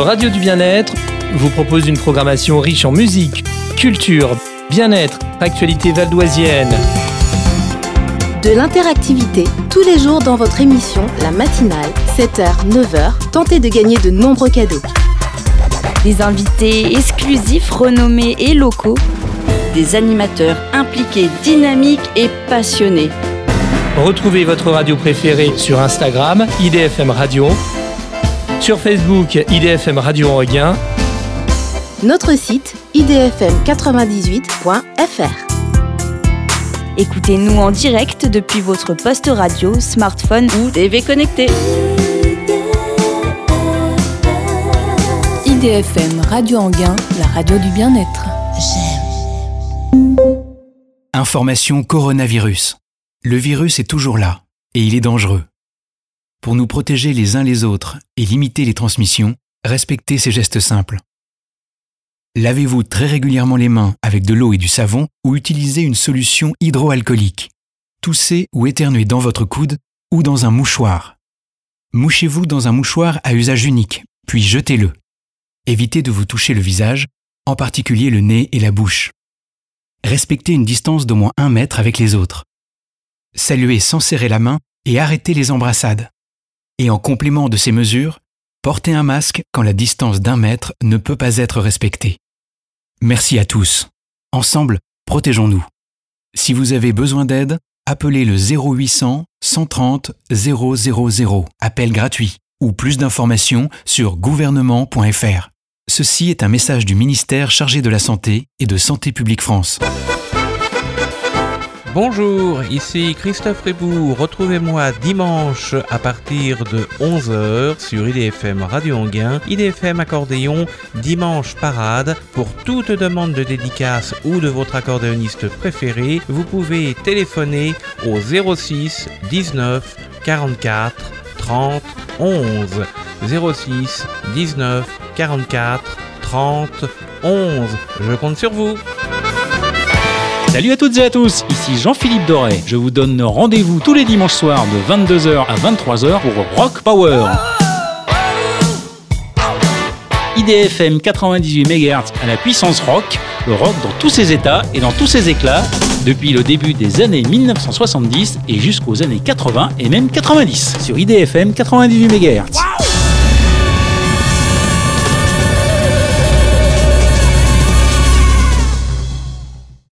P: Votre radio du bien-être vous propose une programmation riche en musique, culture, bien-être, actualité valdoisienne.
Q: De l'interactivité tous les jours dans votre émission La Matinale, 7h, 9h. Tentez de gagner de nombreux cadeaux.
R: Des invités exclusifs, renommés et locaux. Des animateurs impliqués, dynamiques et passionnés.
P: Retrouvez votre radio préférée sur Instagram, IDFM Radio, sur Facebook, IDFM Radio en Reguin,
Q: Notre site idfm98.fr.
R: Écoutez-nous en direct depuis votre poste radio, smartphone ou TV connecté.
S: IDFM Radio Anguin, la radio du bien-être.
T: Information coronavirus. Le virus est toujours là et il est dangereux. Pour nous protéger les uns les autres et limiter les transmissions, respectez ces gestes simples. Lavez-vous très régulièrement les mains avec de l'eau et du savon ou utilisez une solution hydroalcoolique. Toussez ou éternuez dans votre coude ou dans un mouchoir. Mouchez-vous dans un mouchoir à usage unique, puis jetez-le. Évitez de vous toucher le visage, en particulier le nez et la bouche. Respectez une distance d'au moins un mètre avec les autres. saluez sans serrer la main et arrêtez les embrassades. Et en complément de ces mesures, portez un masque quand la distance d'un mètre ne peut pas être respectée. Merci à tous. Ensemble, protégeons-nous. Si vous avez besoin d'aide, appelez le 0800 130 000, appel gratuit, ou plus d'informations sur gouvernement.fr. Ceci est un message du ministère chargé de la Santé et de Santé publique France.
U: Bonjour, ici Christophe Rébou. Retrouvez-moi dimanche à partir de 11h sur IDFM Radio Anguin, IDFM Accordéon, Dimanche Parade. Pour toute demande de dédicace ou de votre accordéoniste préféré, vous pouvez téléphoner au 06 19 44 30 11. 06 19 44 30 11. Je compte sur vous.
V: Salut à toutes et à tous, ici Jean-Philippe Doré. Je vous donne rendez-vous tous les dimanches soirs de 22h à 23h pour Rock Power. IDFM 98 MHz à la puissance rock, le rock dans tous ses états et dans tous ses éclats, depuis le début des années 1970 et jusqu'aux années 80 et même 90 sur IDFM 98 MHz.